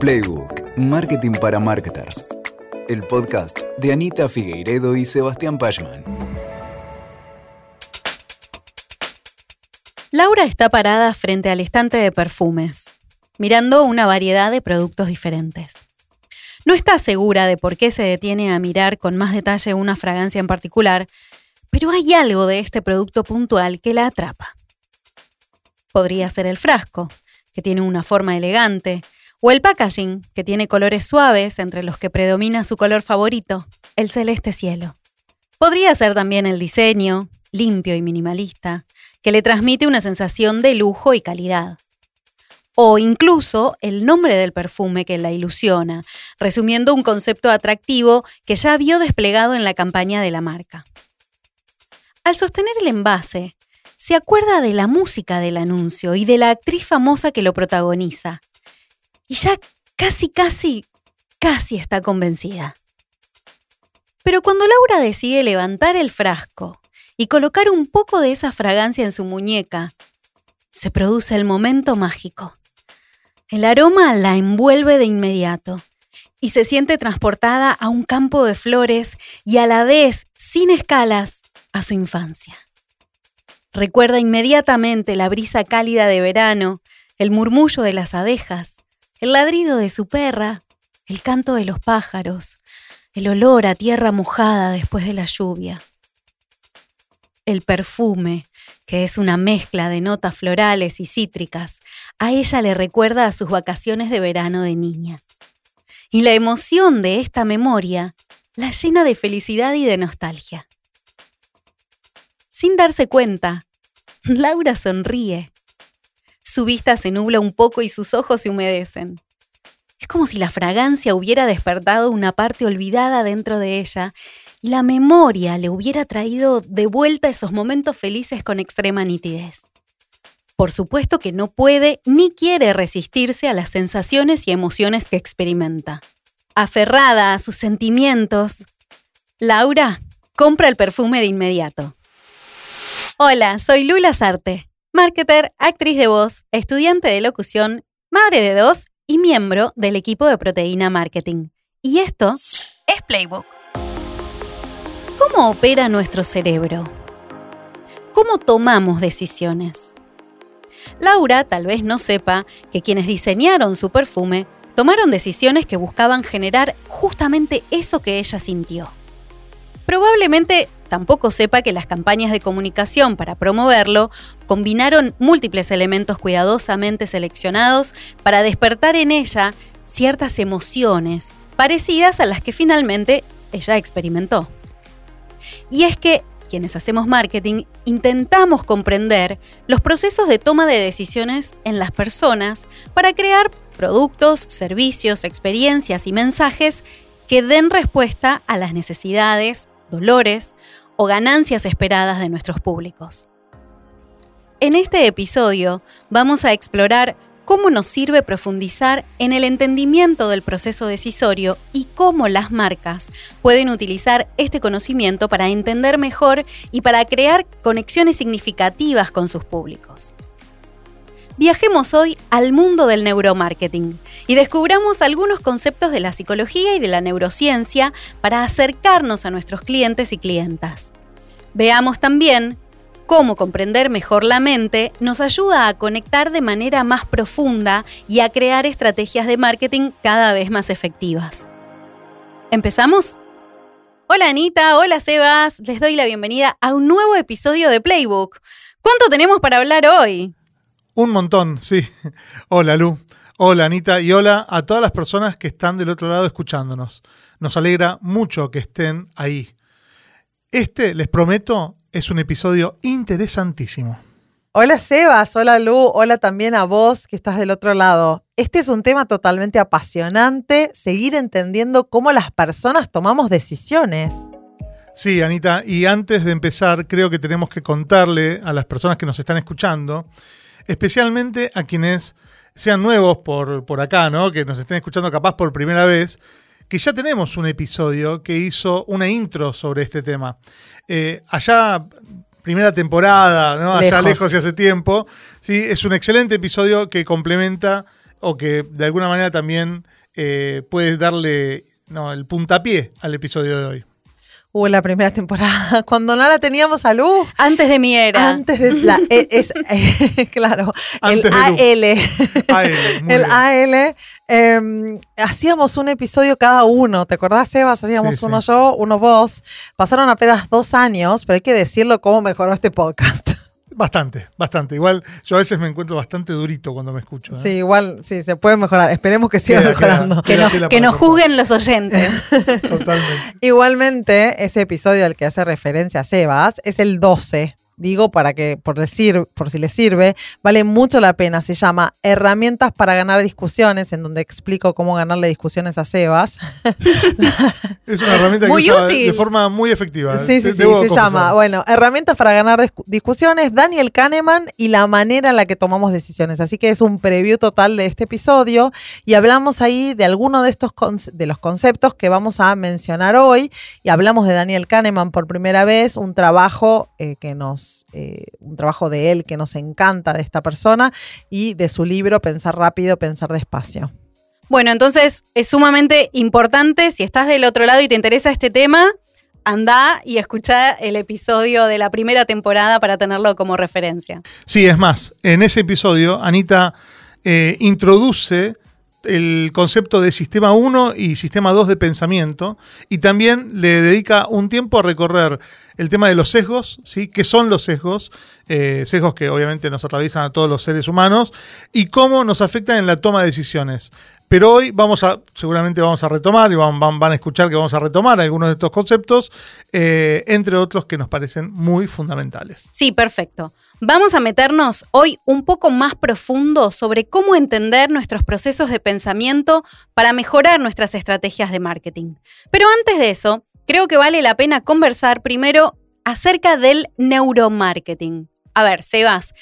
Playbook, Marketing para Marketers. El podcast de Anita Figueiredo y Sebastián Pachman. Laura está parada frente al estante de perfumes, mirando una variedad de productos diferentes. No está segura de por qué se detiene a mirar con más detalle una fragancia en particular, pero hay algo de este producto puntual que la atrapa. Podría ser el frasco, que tiene una forma elegante, o el packaging, que tiene colores suaves entre los que predomina su color favorito, el celeste cielo. Podría ser también el diseño, limpio y minimalista, que le transmite una sensación de lujo y calidad. O incluso el nombre del perfume que la ilusiona, resumiendo un concepto atractivo que ya vio desplegado en la campaña de la marca. Al sostener el envase, se acuerda de la música del anuncio y de la actriz famosa que lo protagoniza. Y ya casi, casi, casi está convencida. Pero cuando Laura decide levantar el frasco y colocar un poco de esa fragancia en su muñeca, se produce el momento mágico. El aroma la envuelve de inmediato y se siente transportada a un campo de flores y a la vez, sin escalas, a su infancia. Recuerda inmediatamente la brisa cálida de verano, el murmullo de las abejas, el ladrido de su perra, el canto de los pájaros, el olor a tierra mojada después de la lluvia. El perfume, que es una mezcla de notas florales y cítricas, a ella le recuerda a sus vacaciones de verano de niña. Y la emoción de esta memoria la llena de felicidad y de nostalgia. Sin darse cuenta, Laura sonríe. Su vista se nubla un poco y sus ojos se humedecen. Es como si la fragancia hubiera despertado una parte olvidada dentro de ella y la memoria le hubiera traído de vuelta esos momentos felices con extrema nitidez. Por supuesto que no puede ni quiere resistirse a las sensaciones y emociones que experimenta. Aferrada a sus sentimientos, Laura compra el perfume de inmediato. Hola, soy Lula Sarte, marketer, actriz de voz, estudiante de locución, madre de dos y miembro del equipo de Proteína Marketing. Y esto es Playbook. ¿Cómo opera nuestro cerebro? ¿Cómo tomamos decisiones? Laura tal vez no sepa que quienes diseñaron su perfume tomaron decisiones que buscaban generar justamente eso que ella sintió. Probablemente tampoco sepa que las campañas de comunicación para promoverlo combinaron múltiples elementos cuidadosamente seleccionados para despertar en ella ciertas emociones parecidas a las que finalmente ella experimentó. Y es que quienes hacemos marketing intentamos comprender los procesos de toma de decisiones en las personas para crear productos, servicios, experiencias y mensajes que den respuesta a las necesidades, dolores o ganancias esperadas de nuestros públicos. En este episodio vamos a explorar cómo nos sirve profundizar en el entendimiento del proceso decisorio y cómo las marcas pueden utilizar este conocimiento para entender mejor y para crear conexiones significativas con sus públicos. Viajemos hoy al mundo del neuromarketing y descubramos algunos conceptos de la psicología y de la neurociencia para acercarnos a nuestros clientes y clientas. Veamos también cómo comprender mejor la mente nos ayuda a conectar de manera más profunda y a crear estrategias de marketing cada vez más efectivas. ¿Empezamos? Hola Anita, hola Sebas, les doy la bienvenida a un nuevo episodio de Playbook. ¿Cuánto tenemos para hablar hoy? Un montón, sí. Hola Lu, hola Anita y hola a todas las personas que están del otro lado escuchándonos. Nos alegra mucho que estén ahí. Este, les prometo, es un episodio interesantísimo. Hola Sebas, hola Lu, hola también a vos que estás del otro lado. Este es un tema totalmente apasionante, seguir entendiendo cómo las personas tomamos decisiones. Sí, Anita, y antes de empezar, creo que tenemos que contarle a las personas que nos están escuchando especialmente a quienes sean nuevos por, por acá, ¿no? Que nos estén escuchando capaz por primera vez, que ya tenemos un episodio que hizo una intro sobre este tema. Eh, allá, primera temporada, ¿no? Allá lejos y hace tiempo. Sí, es un excelente episodio que complementa o que de alguna manera también eh, puede darle no, el puntapié al episodio de hoy. Hubo la primera temporada, cuando no la teníamos a luz. Antes de mi era. Antes de la. e- es, eh, claro, Antes el de AL. El bien. AL. eh, hacíamos un episodio cada uno. ¿Te acordás, Sebas? Hacíamos Sí, uno sí. yo, uno vos. Pasaron apenas dos años, pero hay que decirlo cómo mejoró este podcast. Bastante, bastante. Igual yo a veces me encuentro bastante durito cuando me escucho. ¿eh? Sí, igual, sí, se puede mejorar. Esperemos que siga Queda, mejorando. queda. Que, Queda nos, que nos juzguen los oyentes. Totalmente. Igualmente, ese episodio al que hace referencia Sebas es el 12. Digo para que, por decir, por si les sirve, vale mucho la pena. Se llama Herramientas para ganar discusiones, en donde explico cómo ganarle discusiones a Sebas. Es una herramienta muy que usa útil. de forma muy efectiva. Sí, sí, sí, debo se confesar. llama. Bueno, Herramientas para ganar discu- discusiones, Daniel Kahneman y la manera en la que tomamos decisiones. Así que es un preview total de este episodio y hablamos ahí de alguno de estos de los conceptos que vamos a mencionar hoy y hablamos de Daniel Kahneman por primera vez, un trabajo eh, que nos, eh, un trabajo de él que nos encanta de esta persona y de su libro Pensar rápido, pensar despacio. Bueno, entonces es sumamente importante, si estás del otro lado y te interesa este tema, anda y escucha el episodio de la primera temporada para tenerlo como referencia. Sí, es más, en ese episodio Anita eh, introduce el concepto de sistema 1 y sistema 2 de pensamiento y también le dedica un tiempo a recorrer el tema de los sesgos, ¿sí? ¿Qué son los sesgos? Eh, sesgos que obviamente nos atraviesan a todos los seres humanos y cómo nos afectan en la toma de decisiones. Pero hoy vamos a, seguramente vamos a retomar y van, van- van a escuchar que vamos a retomar algunos de estos conceptos, eh, entre otros que nos parecen muy fundamentales. Sí, perfecto. Vamos a meternos hoy un poco más profundo sobre cómo entender nuestros procesos de pensamiento para mejorar nuestras estrategias de marketing. Pero antes de eso, creo que vale la pena conversar primero acerca del neuromarketing. A ver, Sebas,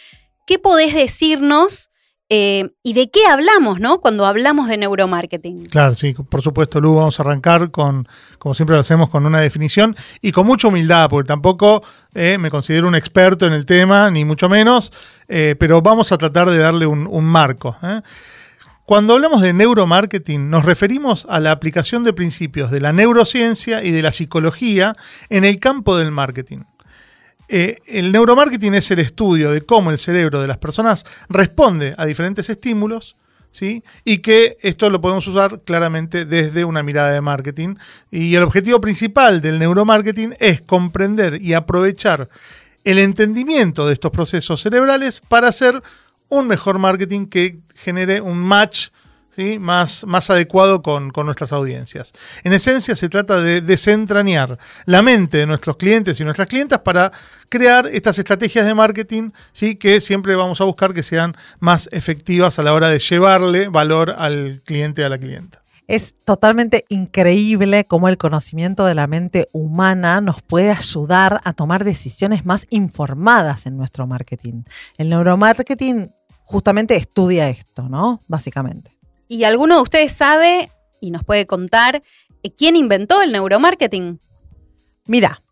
¿qué podés decirnos eh, y de qué hablamos, no? Cuando hablamos de neuromarketing. Claro, sí, por supuesto, Lu, vamos a arrancar con, como siempre lo hacemos, con una definición y con mucha humildad, porque tampoco eh, me considero un experto en el tema, ni mucho menos, eh, pero vamos a tratar de darle un, un marco. Cuando hablamos de neuromarketing, nos referimos a la aplicación de principios de la neurociencia y de la psicología en el campo del marketing. Eh, el neuromarketing es el estudio de cómo el cerebro de las personas responde a diferentes estímulos, ¿sí? Y que esto lo podemos usar claramente desde una mirada de marketing. Y el objetivo principal del neuromarketing es comprender y aprovechar el entendimiento de estos procesos cerebrales para hacer un mejor marketing que genere un match más, más adecuado con, nuestras audiencias. En esencia se trata de desentrañar la mente de nuestros clientes y nuestras clientas para crear estas estrategias de marketing ¿sí? que siempre vamos a buscar que sean más efectivas a la hora de llevarle valor al cliente, a la clienta. Es totalmente increíble cómo el conocimiento de la mente humana nos puede ayudar a tomar decisiones más informadas en nuestro marketing. El neuromarketing justamente estudia esto, ¿no? Básicamente. ¿Y alguno de ustedes sabe y nos puede contar eh, quién inventó el neuromarketing? Mira,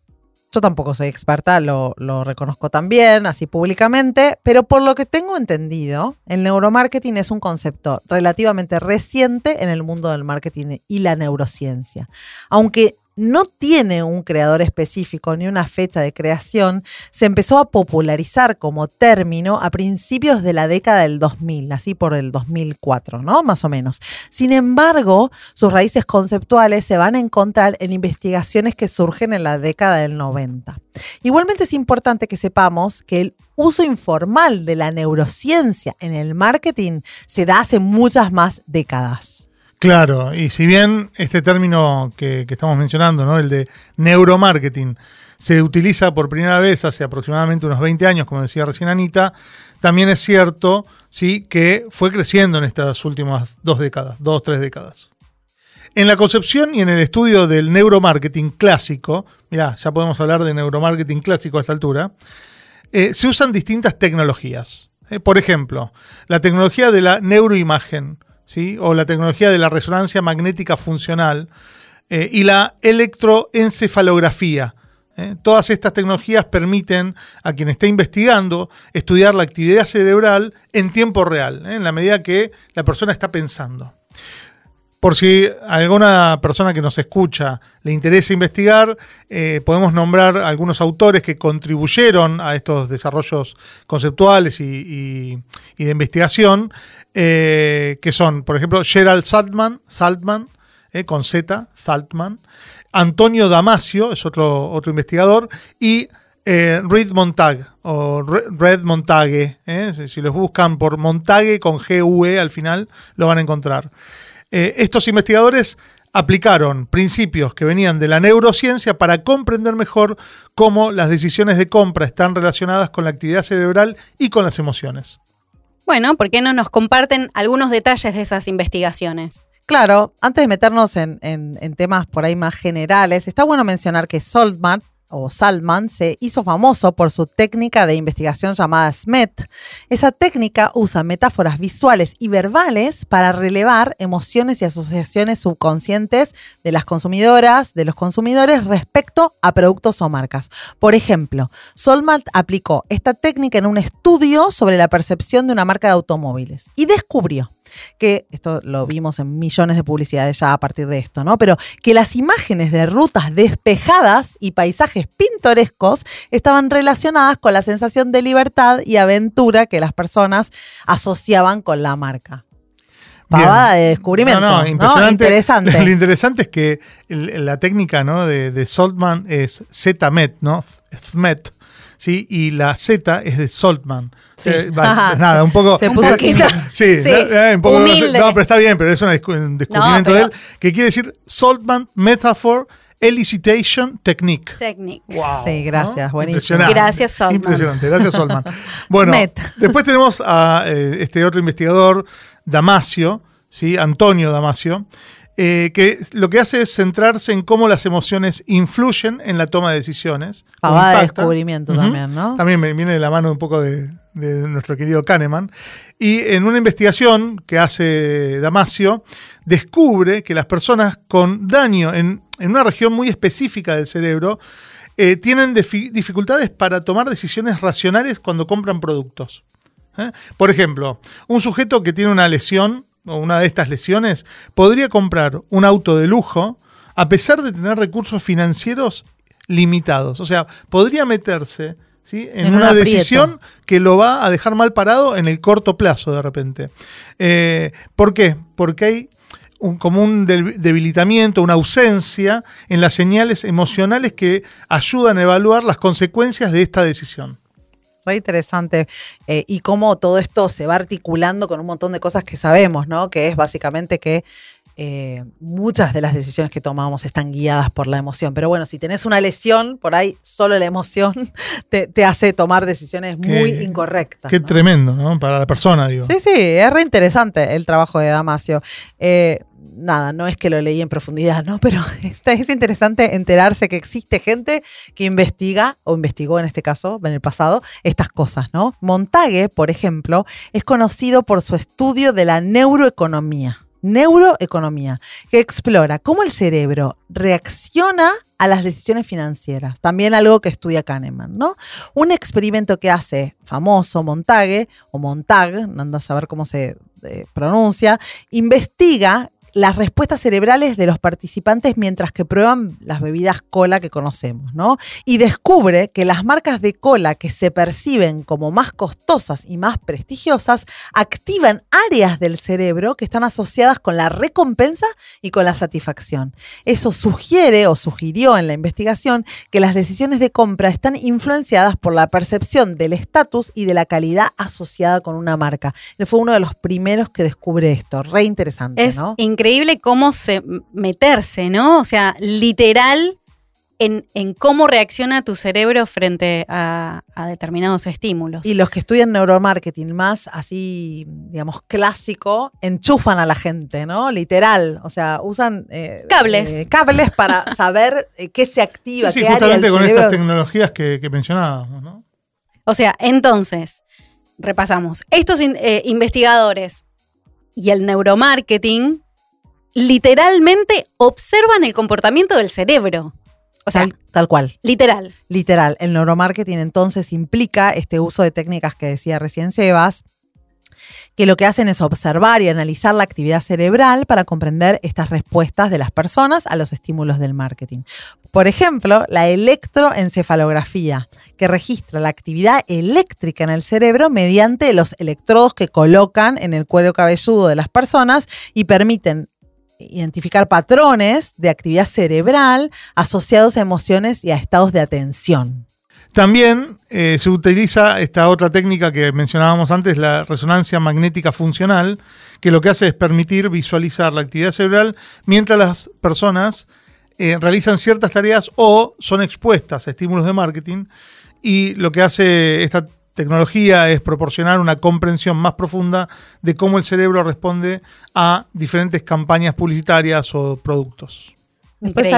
yo tampoco soy experta, lo, lo reconozco también, así públicamente, pero por lo que tengo entendido, el neuromarketing es un concepto relativamente reciente en el mundo del marketing y la neurociencia. Aunque no tiene un creador específico ni una fecha de creación, se empezó a popularizar como término a principios de la década del 2000, así por el 2004, ¿no? Más o menos. Sin embargo, sus raíces conceptuales se van a encontrar en investigaciones que surgen en la década del 90. Igualmente es importante que sepamos que el uso informal de la neurociencia en el marketing se da hace muchas más décadas. Claro, y si bien este término que, estamos mencionando, ¿no? el de neuromarketing, se utiliza por primera vez hace aproximadamente unos 20 años, como decía recién Anita, también es cierto ¿sí? que fue creciendo en estas últimas dos décadas, dos, tres décadas. En la concepción y en el estudio del neuromarketing clásico, mirá, ya podemos hablar de neuromarketing clásico a esta altura, eh, se usan distintas tecnologías. Eh, por ejemplo, la tecnología de la neuroimagen, o la tecnología de la resonancia magnética funcional eh, y la electroencefalografía. ¿eh? Todas estas tecnologías permiten a quien esté investigando estudiar la actividad cerebral en tiempo real, ¿eh? en la medida que la persona está pensando. Por si a alguna persona que nos escucha le interesa investigar, eh, podemos nombrar algunos autores que contribuyeron a estos desarrollos conceptuales y, y de investigación, que son, por ejemplo, Gerald Saltman, Saltman con Z, Saltman, Antonio Damasio, es otro, otro investigador, y eh, Reed Montague, o Red Montague. ¿eh? Si los buscan por Montague con G-U-E al final, lo van a encontrar. Eh, estos investigadores aplicaron principios que venían de la neurociencia para comprender mejor cómo las decisiones de compra están relacionadas con la actividad cerebral y con las emociones. Bueno, ¿por qué no nos comparten algunos detalles de esas investigaciones? Claro, antes de meternos en, temas por ahí más generales, está bueno mencionar que Saltman o Salman se hizo famoso por su técnica de investigación llamada SMET. Esa técnica usa metáforas visuales y verbales para relevar emociones y asociaciones subconscientes de las consumidoras, de los consumidores respecto a productos o marcas. Por ejemplo, Solman aplicó esta técnica en un estudio sobre la percepción de una marca de automóviles y descubrió que esto lo vimos en millones de publicidades ya a partir de esto, ¿no? Pero que las imágenes de rutas despejadas y paisajes pintorescos estaban relacionadas con la sensación de libertad y aventura que las personas asociaban con la marca. Pavada de descubrimiento. No, no, Interesante. Lo interesante es que la técnica ¿no? de, de Saltman es ZMET, ¿no? ZMET ¿sí? Y la Z es de Saltman. Sí. Eh, nada, un poco. Se puso Sí, eh, un poco. No, pero está bien, pero es un descubrimiento de él que quiere decir Saltman Metaphor Elicitation Technique. Technique. Wow, sí, gracias, buenísimo. Gracias, Solman. Impresionante, gracias, Solman. Bueno, después tenemos a eh, este otro investigador, Damasio, ¿sí? Antonio Damasio, eh, que lo que hace es centrarse en cómo las emociones influyen en la toma de decisiones. Pavada de descubrimiento también, ¿no? También viene de la mano un poco de, nuestro querido Kahneman. Y en una investigación que hace Damasio, descubre que las personas con daño en, una región muy específica del cerebro eh, tienen dificultades para tomar decisiones racionales cuando compran productos. ¿eh? Por ejemplo, un sujeto que tiene una lesión o una de estas lesiones, podría comprar un auto de lujo a pesar de tener recursos financieros limitados. O sea, podría meterse ¿sí? en, una decisión que lo va a dejar mal parado en el corto plazo de repente. Eh, ¿Por qué? Porque hay un, como un debilitamiento, una ausencia en las señales emocionales que ayudan a evaluar las consecuencias de esta decisión re interesante. Eh, y cómo todo esto se va articulando con un montón de cosas que sabemos, ¿no? Que es básicamente que eh, muchas de las decisiones que tomamos están guiadas por la emoción. Pero bueno, si tenés una lesión, por ahí solo la emoción te, hace tomar decisiones muy incorrectas. Qué tremendo, ¿no? Para la persona, digo. Sí, sí, es re interesante el trabajo de Damasio. Eh, nada, no es que lo leí en profundidad, ¿no? Pero es interesante enterarse que existe gente que investiga, o investigó en este caso, en el pasado, estas cosas, ¿no? Montague, por ejemplo, es conocido por su estudio de la neuroeconomía. Neuroeconomía, que explora cómo el cerebro reacciona a las decisiones financieras. También algo que estudia Kahneman, ¿no? Un experimento que hace famoso Montague, o Montag, anda a saber cómo se eh, pronuncia, investiga las respuestas cerebrales de los participantes mientras que prueban las bebidas cola que conocemos, ¿no? Y descubre que las marcas de cola que se perciben como más costosas y más prestigiosas activan áreas del cerebro que están asociadas con la recompensa y con la satisfacción. Eso sugiere o sugirió en la investigación que las decisiones de compra están influenciadas por la percepción del estatus y de la calidad asociada con una marca. Él fue uno de los primeros que descubre esto. Re interesante, es Increíble increíble cómo se meterse, ¿no? O sea, literal en, cómo reacciona tu cerebro frente a, determinados estímulos. Y los que estudian neuromarketing más así, digamos, clásico, enchufan a la gente, ¿no? Literal. O sea, usan eh, cables. Eh, cables para saber eh, qué se activa. Sí, sí justamente con estas tecnologías que, mencionábamos, ¿no? O sea, entonces, repasamos. Estos investigadores y el neuromarketing literalmente observan el comportamiento del cerebro. O sea, Tal cual. Literal. Literal. El neuromarketing entonces implica este uso de técnicas que decía recién Sebas, que lo que hacen es observar y analizar la actividad cerebral para comprender estas respuestas de las personas a los estímulos del marketing. Por ejemplo, la electroencefalografía, que registra la actividad eléctrica en el cerebro mediante los electrodos que colocan en el cuero cabelludo de las personas y permiten identificar patrones de actividad cerebral asociados a emociones y a estados de atención. También eh, se utiliza esta otra técnica que mencionábamos antes, la resonancia magnética funcional, que lo que hace es permitir visualizar la actividad cerebral mientras las personas eh, realizan ciertas tareas o son expuestas a estímulos de marketing. Y lo que hace esta tecnología es proporcionar una comprensión más profunda de cómo el cerebro responde a diferentes campañas publicitarias o productos. Después.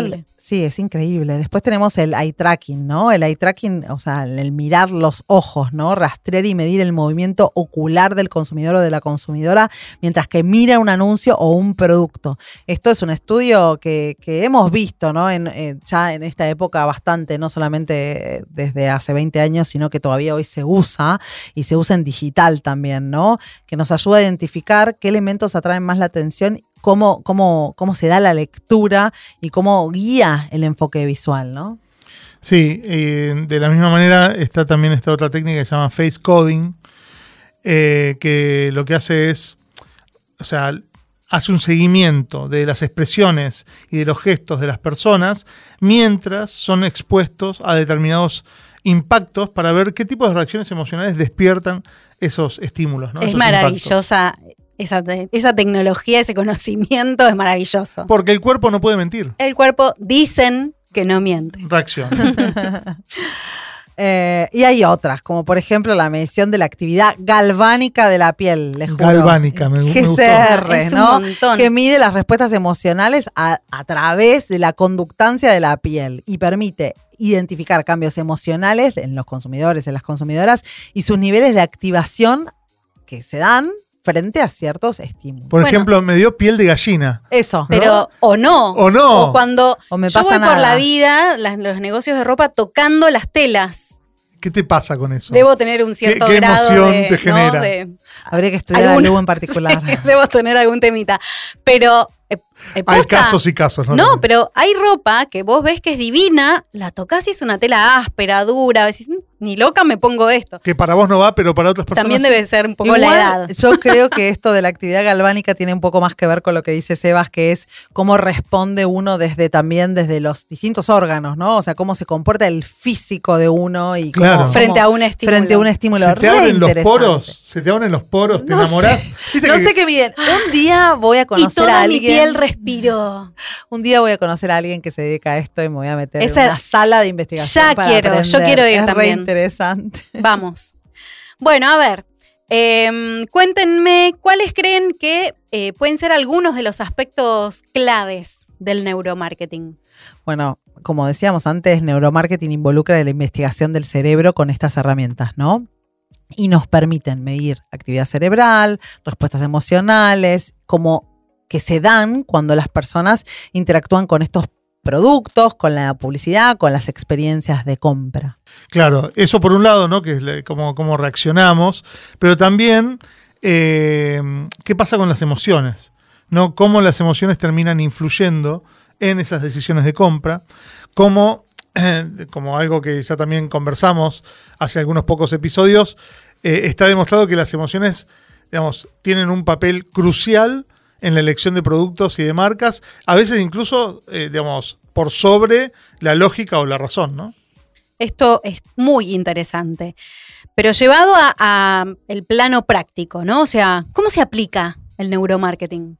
Sí, es increíble. Después tenemos el eye tracking, ¿no? El eye tracking, o sea, el mirar los ojos, ¿no? Rastrear y medir el movimiento ocular del consumidor o de la consumidora mientras que mira un anuncio o un producto. Esto es un estudio que, que hemos visto, ¿no? En, eh, ya en esta época bastante, no solamente desde hace 20 años, sino que todavía hoy se usa y se usa en digital también, ¿no? Que nos ayuda a identificar qué elementos atraen más la atención Cómo, cómo, cómo, se da la lectura y cómo guía el enfoque visual, ¿no? Sí, eh, de la misma manera está también esta otra técnica que se llama face coding, eh, que lo que hace es, o sea, hace un seguimiento de las expresiones y de los gestos de las personas mientras son expuestos a determinados impactos para ver qué tipo de reacciones emocionales despiertan esos estímulos. ¿no? Es esos maravillosa esa, te esa, tecnología, ese conocimiento es maravilloso. Porque el cuerpo no puede mentir. El cuerpo dicen que no miente. Reacción. eh, y hay otras, como por ejemplo la medición de la actividad galvánica de la piel. Les juro. Galvánica, me, GCR, me gustó. ¿no? Un montón. Que mide las respuestas emocionales a, a través de la conductancia de la piel y permite identificar cambios emocionales en los consumidores, en las consumidoras y sus niveles de activación que se dan frente a ciertos estímulos. Por bueno, ejemplo, me dio piel de gallina. Eso. Pero, o no. O no. O cuando o me yo pasa voy nada. por la vida, las, los negocios de ropa, tocando las telas. ¿Qué te pasa con eso? Debo tener un cierto ¿Qué, qué grado emoción de, te genera? ¿no? de, Habría que estudiar a Lu en particular. Sí, debo tener algún temita. Pero. Eh, eh, hay casos y casos, ¿no? No, pero hay ropa que vos ves que es divina, la tocas y es una tela áspera, dura. Decís, ni loca me pongo esto. Que para vos no va, pero para otras personas. También debe ser un poco Igual, la edad. Yo creo que esto de la actividad galvánica tiene un poco más que ver con lo que dice Sebas, que es cómo responde uno desde también desde los distintos órganos, ¿no? O sea, cómo se comporta el físico de uno y Claro. cómo- Frente a un estímulo. Frente a un estímulo. Se te Re abren los poros, se te abren los poros, te No enamorás. sé, ¿Viste No que- sé qué bien. Un día voy a Y conocer a toda mi alguien. piel respiró. Un día voy a conocer a alguien que se dedica a esto y me voy a meter Esa- en una sala de investigación. Ya para quiero, yo aprender. quiero ir es también. Re interesante. Vamos. Bueno, a ver. eh, cuéntenme cuáles creen que eh, pueden ser algunos de los aspectos claves del neuromarketing. Bueno, como decíamos antes, neuromarketing involucra la investigación del cerebro con estas herramientas, ¿no? Y nos permiten medir actividad cerebral, respuestas emocionales, como que se dan cuando las personas interactúan con estos productos, con la publicidad, con las experiencias de compra. Claro, eso por un lado, ¿no? Que es cómo, cómo reaccionamos, pero también eh, qué pasa con las emociones, ¿no? Cómo las emociones terminan influyendo en esas decisiones de compra, cómo, como algo que ya también conversamos hace algunos pocos episodios, eh, está demostrado que las emociones, digamos, tienen un papel crucial en la elección de productos y de marcas, a veces incluso, eh, digamos, por sobre la lógica o la razón, ¿no? Esto es muy interesante. Pero llevado a, a el plano práctico, ¿no? O sea, ¿cómo se aplica el neuromarketing?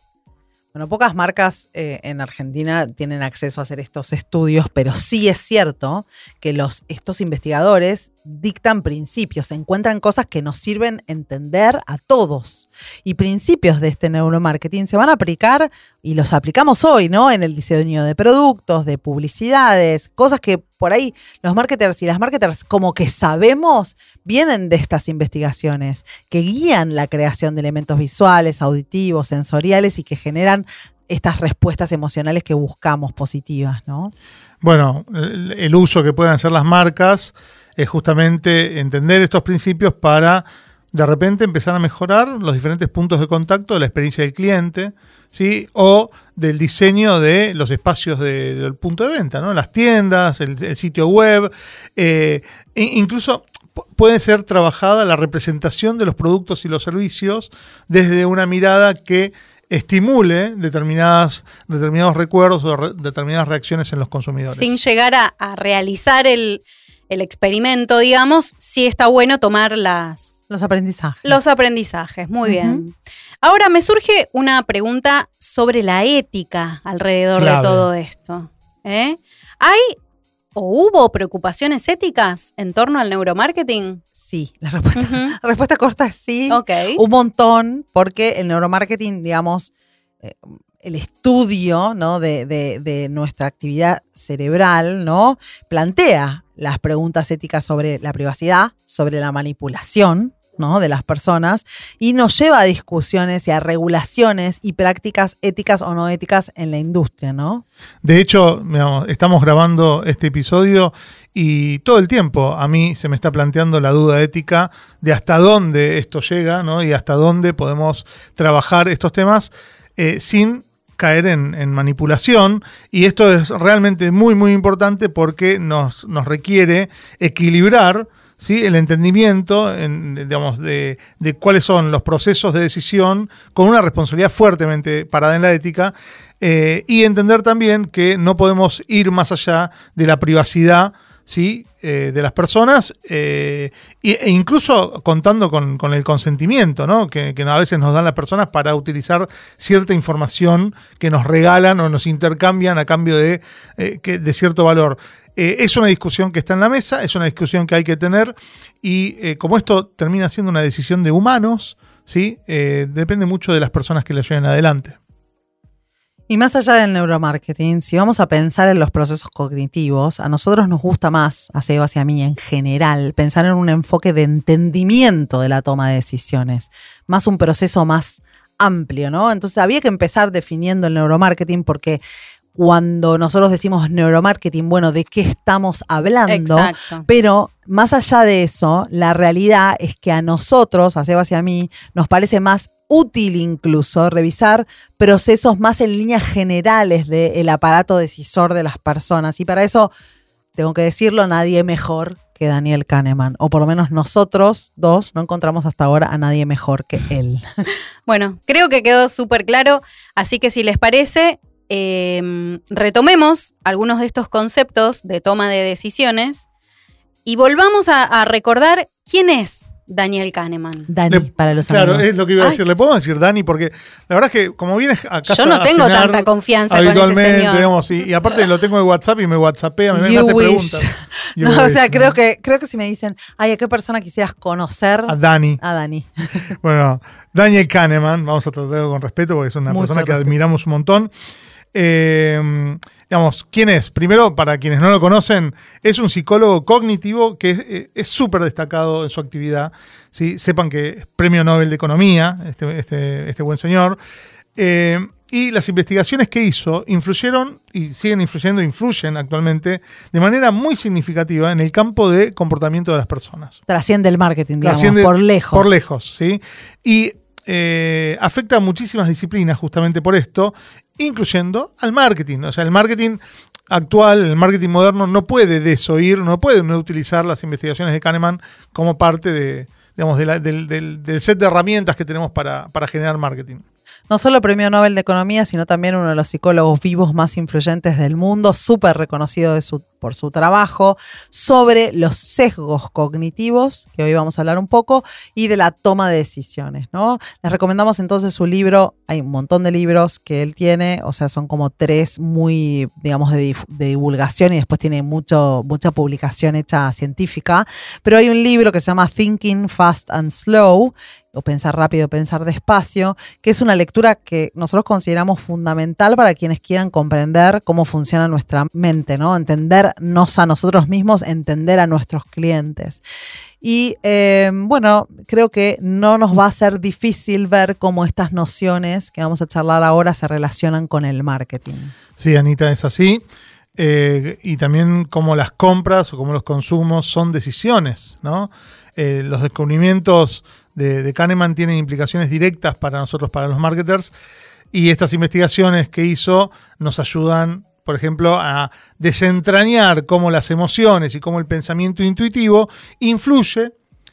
Bueno, pocas marcas eh, en Argentina tienen acceso a hacer estos estudios, pero sí es cierto que los, estos investigadores dictan principios, encuentran cosas que nos sirven entender a todos. Y principios de este neuromarketing se van a aplicar y los aplicamos hoy, ¿no? En el diseño de productos, de publicidades, cosas que por ahí los marketers y las marketers como que sabemos vienen de estas investigaciones que guían la creación de elementos visuales, auditivos, sensoriales y que generan estas respuestas emocionales que buscamos positivas, ¿no? Bueno, el uso que pueden hacer las marcas es justamente entender estos principios para de repente empezar a mejorar los diferentes puntos de contacto de la experiencia del cliente, ¿sí? O del diseño de los espacios de- del punto de venta, ¿no? Las tiendas, el, sitio web, e incluso pu- puede ser trabajada la representación de los productos y los servicios desde una mirada que estimule determinadas, determinados recuerdos o determinadas reacciones en los consumidores. Sin llegar a realizar el, el experimento, digamos, sí está bueno tomar las, Los aprendizajes. los aprendizajes. Muy bien. Ahora me surge una pregunta sobre la ética alrededor Clave. de todo esto. ¿eh? ¿Hay o hubo preocupaciones éticas en torno al neuromarketing? Sí, la respuesta, Ujú. la respuesta corta es sí. Ok. Un montón, porque el neuromarketing, digamos, eh, el estudio ¿no? de, de- de nuestra actividad cerebral, ¿no? Plantea las preguntas éticas sobre la privacidad, sobre la manipulación. ¿no? de las personas y nos lleva a discusiones y a regulaciones y prácticas éticas o no éticas en la industria, ¿no? De hecho, estamos grabando este episodio y todo el tiempo a mí se me está planteando la duda ética de hasta dónde esto llega ¿no? y hasta dónde podemos trabajar estos temas eh, sin caer en, manipulación. Y esto es realmente muy, muy importante porque nos, nos requiere equilibrar ¿sí? el entendimiento en, digamos, de, de cuáles son los procesos de decisión con una responsabilidad fuertemente parada en la ética eh, y entender también que no podemos ir más allá de la privacidad ¿sí? Eh, de las personas eh, e incluso contando con, el consentimiento ¿no? que, a veces nos dan las personas para utilizar cierta información que nos regalan o nos intercambian a cambio de, eh, de cierto valor. Eh, es una discusión que está en la mesa, es una discusión que hay que tener y como esto termina siendo una decisión de humanos, ¿sí? Depende mucho de las personas que la lleven adelante. Y más allá del neuromarketing, si vamos a pensar en los procesos cognitivos, a nosotros nos gusta más, a Sebas y a mí en general, pensar en un enfoque de entendimiento de la toma de decisiones, más un proceso más amplio, ¿no? Entonces había que empezar definiendo el neuromarketing porque cuando nosotros decimos neuromarketing, bueno, ¿de qué estamos hablando? Exacto. Pero más allá de eso, la realidad es que a nosotros, a Sebas y a mí, nos parece más útil incluso revisar procesos más en líneas generales del aparato decisor de las personas. Y para eso, tengo que decirlo, nadie mejor que Daniel Kahneman. O por lo menos nosotros dos no encontramos hasta ahora a nadie mejor que él. Bueno, creo que quedó súper claro, así que si les parece, eh, retomemos algunos de estos conceptos de toma de decisiones y volvamos a recordar quién es Daniel Kahneman. Dani, Le- para los Claro, amigos. es lo que iba a Ay. decir. Le podemos decir Dani, porque la verdad es que como vienes a casa Yo no tengo cenar tanta confianza con ese habitualmente, señor. digamos, y, y aparte lo tengo de WhatsApp y me WhatsAppea, me, me hace wish. preguntas. No, o wish, sea, ¿no? creo que, creo que si me dicen, ay, ¿a qué persona quisieras conocer? A Dani. A Dani. Bueno, Daniel Kahneman, vamos a tratarlo con respeto porque es una Mucho persona que respeto. admiramos un montón. Eh, digamos, ¿quién es? Primero, para quienes no lo conocen, es un psicólogo cognitivo que es- eh, es súper destacado en su actividad. ¿sí? Sepan que es premio Nobel de Economía, este, este- este buen señor. Eh, y las investigaciones que hizo influyeron y siguen influyendo, influyen actualmente de manera muy significativa en el campo de comportamiento de las personas. Trasciende el marketing, digamos, Trasciende por lejos. Por lejos, ¿sí? Y eh, afecta a muchísimas disciplinas justamente por esto, incluyendo al marketing. O sea, el marketing actual, el marketing moderno, no puede desoír, no puede no utilizar las investigaciones de Kahneman como parte de, digamos, del- del set de herramientas que tenemos para, para generar marketing. No solo premio Nobel de Economía, sino también uno de los psicólogos vivos más influyentes del mundo, súper reconocido de su- por su trabajo sobre los sesgos cognitivos, que hoy vamos a hablar un poco, y de la toma de decisiones. ¿no? Les recomendamos entonces su libro, hay un montón de libros que él tiene, o sea, son como tres muy, digamos, de, divulgación y después tiene mucho, mucha publicación hecha científica, pero hay un libro que se llama Thinking Fast and Slow, o Pensar rápido, pensar despacio, que es una lectura que nosotros consideramos fundamental para quienes quieran comprender cómo funciona nuestra mente, ¿no? Entender entendernos a nosotros mismos, entender a nuestros clientes. Y eh, bueno, creo que no nos va a ser difícil ver cómo estas nociones que vamos a charlar ahora se relacionan con el marketing. Sí, Anita, es así. Eh, y también cómo las compras o cómo los consumos son decisiones, ¿no? Eh, los descubrimientos de, de Kahneman tienen implicaciones directas para nosotros, para los marketers, y estas investigaciones que hizo nos ayudan, por ejemplo, a desentrañar cómo las emociones y cómo el pensamiento intuitivo influye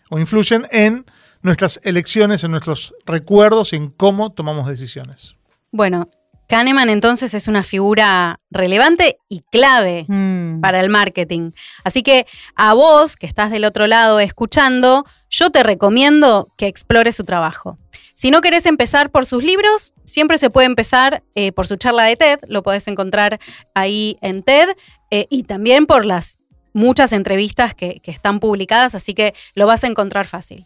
o influyen en nuestras elecciones, en nuestros recuerdos y en cómo tomamos decisiones. Bueno, Kahneman entonces es una figura relevante y clave Mm. para el marketing. Así que a vos, que estás del otro lado escuchando, yo te recomiendo que explores su trabajo. Si no querés empezar por sus libros, siempre se puede empezar eh, por su charla de TED, lo podés encontrar ahí en TED, eh, y también por las muchas entrevistas que, que están publicadas, así que lo vas a encontrar fácil.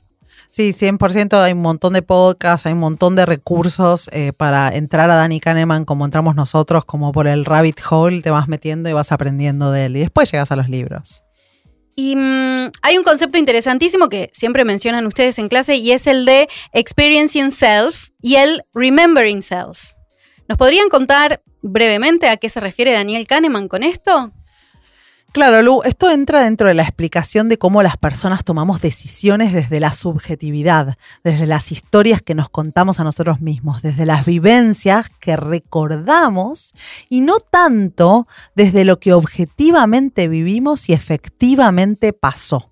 Sí, 100%. Hay un montón de podcasts, hay un montón de recursos eh, para entrar a Danny Kahneman como entramos nosotros, como por el rabbit hole, te vas metiendo y vas aprendiendo de él. Y después llegas a los libros. Y mm, hay un concepto interesantísimo que siempre mencionan ustedes en clase y es el de experiencing self y el remembering self. ¿Nos podrían contar brevemente a qué se refiere Daniel Kahneman con esto? Claro, Lu, esto entra dentro de la explicación de cómo las personas tomamos decisiones desde la subjetividad, desde las historias que nos contamos a nosotros mismos, desde las vivencias que recordamos y no tanto desde lo que objetivamente vivimos y efectivamente pasó.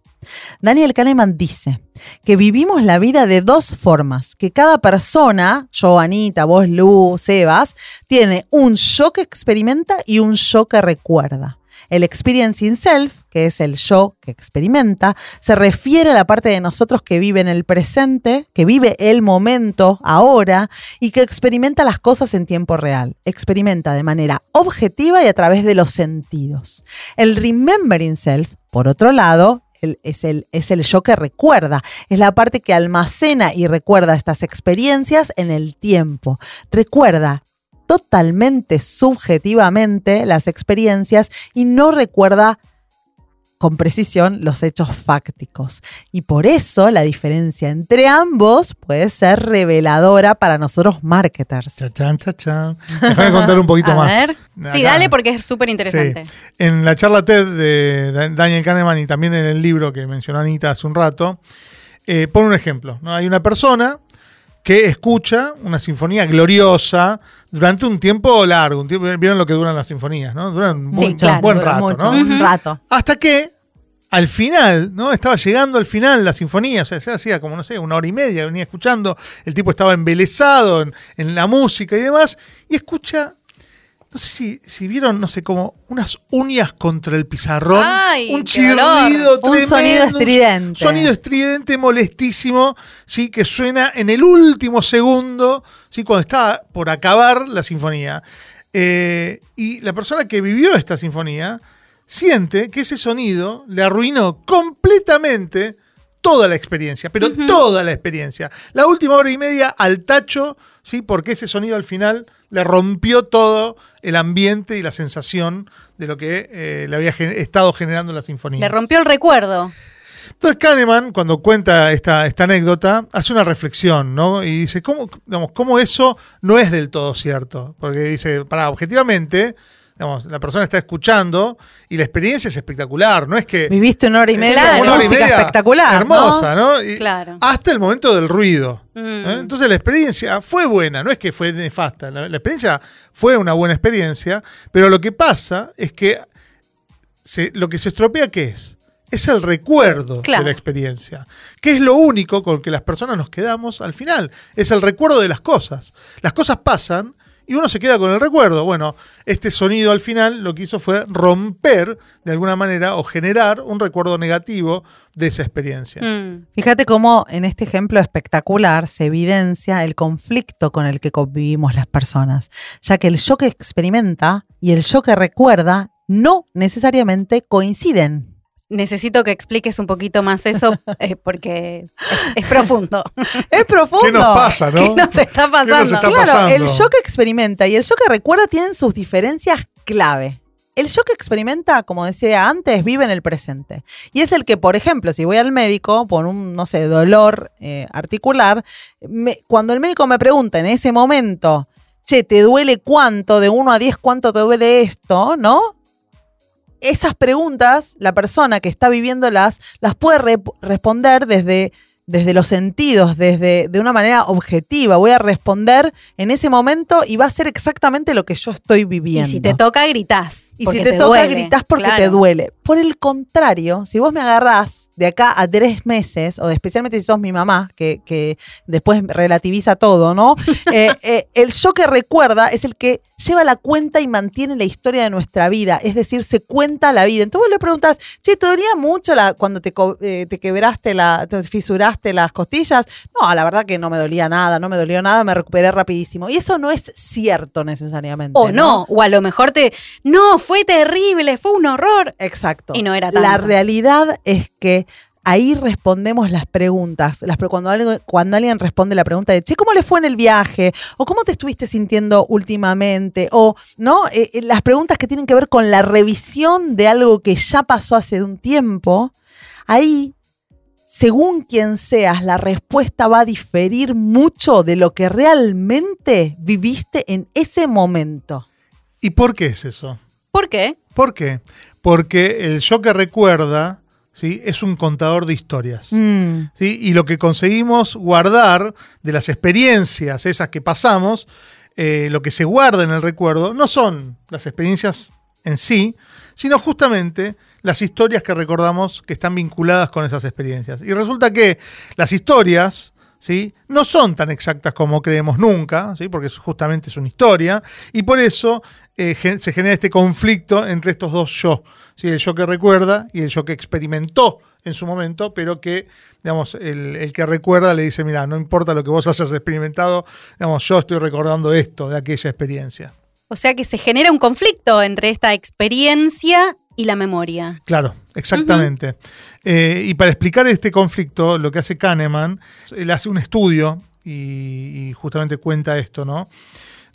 Daniel Kahneman dice que vivimos la vida de dos formas, que cada persona, yo, Anita, vos, Lu, Sebas, tiene un yo que experimenta y un yo que recuerda. El experiencing self, que es el yo que experimenta, se refiere a la parte de nosotros que vive en el presente, que vive el momento ahora y que experimenta las cosas en tiempo real. Experimenta de manera objetiva y a través de los sentidos. El remembering self, por otro lado, es, el, es el yo que recuerda, es la parte que almacena y recuerda estas experiencias en el tiempo. Recuerda totalmente subjetivamente las experiencias y no recuerda con precisión los hechos fácticos. Y por eso la diferencia entre ambos puede ser reveladora para nosotros marketers. Chachán, chachán. Déjame contar un poquito a más. ver. Sí, Acá. dale porque es súper interesante. Sí. En la charla TED de Da- Daniel Kahneman y también en el libro que mencionó Anita hace un rato, eh, pone un ejemplo. ¿no? Hay una persona que escucha una sinfonía gloriosa durante un tiempo largo. Un tiempo, ¿Vieron lo que duran las sinfonías? ¿no? Duran Sí, un claro, buen rato. mucho, ¿no? Un rato. Hasta que al final, ¿no? Estaba llegando al final la sinfonía, o sea, se hacía como, no sé, una hora y media, venía escuchando, el tipo estaba embelesado en, en la música y demás, y escucha, no sé si, si vieron, no sé, como unas uñas contra el pizarrón, Ay, un chirrido dolor. Un tremendo, sonido un estridente. sonido estridente molestísimo, ¿sí? que suena en el último segundo, ¿sí? cuando está por acabar la sinfonía. Eh, y la persona que vivió esta sinfonía siente que ese sonido le arruinó completamente toda la experiencia, pero toda la experiencia. La última hora y media al tacho, ¿sí? porque ese sonido al final le rompió todo el ambiente y la sensación de lo que eh, le había gen- estado generando la sinfonía. Le rompió el recuerdo. Entonces Kahneman, cuando cuenta esta, esta anécdota, hace una reflexión, ¿no? Y dice, ¿cómo, digamos, ¿cómo eso no es del todo cierto? Porque dice, para, objetivamente, digamos, la persona está escuchando y la experiencia es espectacular, no es que... Viviste una hora y media Claro. de música media espectacular. ¿no? Hermosa, ¿no? Y Claro. Hasta el momento del ruido. Mm. ¿eh? Entonces la experiencia fue buena, no es que fue nefasta. La, la experiencia fue una buena experiencia, pero lo que pasa es que se- lo que se estropea, ¿qué es? Es el recuerdo Claro. de la experiencia, que es lo único con que las personas nos quedamos al final. Es el recuerdo de las cosas. Las cosas pasan y uno se queda con el recuerdo. Bueno, este sonido al final lo que hizo fue romper de alguna manera o generar un recuerdo negativo de esa experiencia. Mm. Fíjate cómo en este ejemplo espectacular se evidencia el conflicto con el que convivimos las personas, ya que el yo que experimenta y el yo que recuerda no necesariamente coinciden. Necesito que expliques un poquito más eso eh, porque es, es profundo. Es profundo. ¿Qué nos pasa, no? ¿Qué nos está ¿Qué nos pasando? está Claro, pasando? el yo que experimenta y el yo que recuerda tienen sus diferencias clave. el yo que experimenta, como decía antes, vive en el presente. Y es el que, por ejemplo, si voy al médico por un, no sé, dolor eh, articular, me- cuando el médico me pregunta en ese momento, che, ¿te duele cuánto? De 1 a 10, ¿cuánto te duele esto? ¿No? Esas preguntas, la persona que está viviéndolas, las puede re- responder desde, desde los sentidos, desde de una manera objetiva. Voy a responder en ese momento y va a ser exactamente lo que yo estoy Y viviendo. si te toca, gritás. Y si te, toca, duele, gritás porque claro. te duele. Por el contrario, si vos me agarrás de acá a tres meses, o especialmente si sos mi mamá, que, que después relativiza todo, ¿no? Eh, eh, el yo que recuerda es el que lleva la cuenta y mantiene la historia de nuestra vida. Es decir, se cuenta la vida. Entonces vos le preguntas, che, ¿te dolía mucho la, cuando te, eh, te quebraste, la, te fisuraste las costillas? No, la verdad que no me dolía nada, no me dolió nada, me recuperé rapidísimo. Y eso no es cierto necesariamente. O no, o a lo mejor te. No, fue terrible, fue un horror. Exacto. Y no era La tanto. realidad es que ahí respondemos las preguntas. Las cuando, alguien, cuando alguien responde la pregunta de, che, ¿cómo le fue en el viaje? ¿O cómo te estuviste sintiendo últimamente? O, ¿no? Eh, eh, las preguntas que tienen que ver con la revisión de algo que ya pasó hace un tiempo, ahí, según quien seas, la respuesta va a diferir mucho de lo que realmente viviste en ese momento. ¿Y por qué es eso? ¿Por qué? ¿Por qué? Porque el yo que recuerda ¿sí? es un contador de historias. Mm. ¿sí? Y lo que conseguimos guardar de las experiencias, esas que pasamos, eh, lo que se guarda en el recuerdo, no son las experiencias en sí, sino justamente las historias que recordamos que están vinculadas con esas experiencias. Y resulta que las historias ¿sí? no son tan exactas como creemos nunca, ¿sí? porque justamente es una historia, y por eso eh, se genera este conflicto entre estos dos yo, ¿sí? el yo que recuerda y el yo que experimentó en su momento, pero que, digamos, el, el que recuerda le dice, mira, no importa lo que vos hayas experimentado, digamos, yo estoy recordando esto de aquella experiencia. O sea que se genera un conflicto entre esta experiencia y la memoria. Claro, exactamente. Eh, y para explicar este conflicto, lo que hace Kahneman, él hace un estudio y, y justamente cuenta esto, ¿no?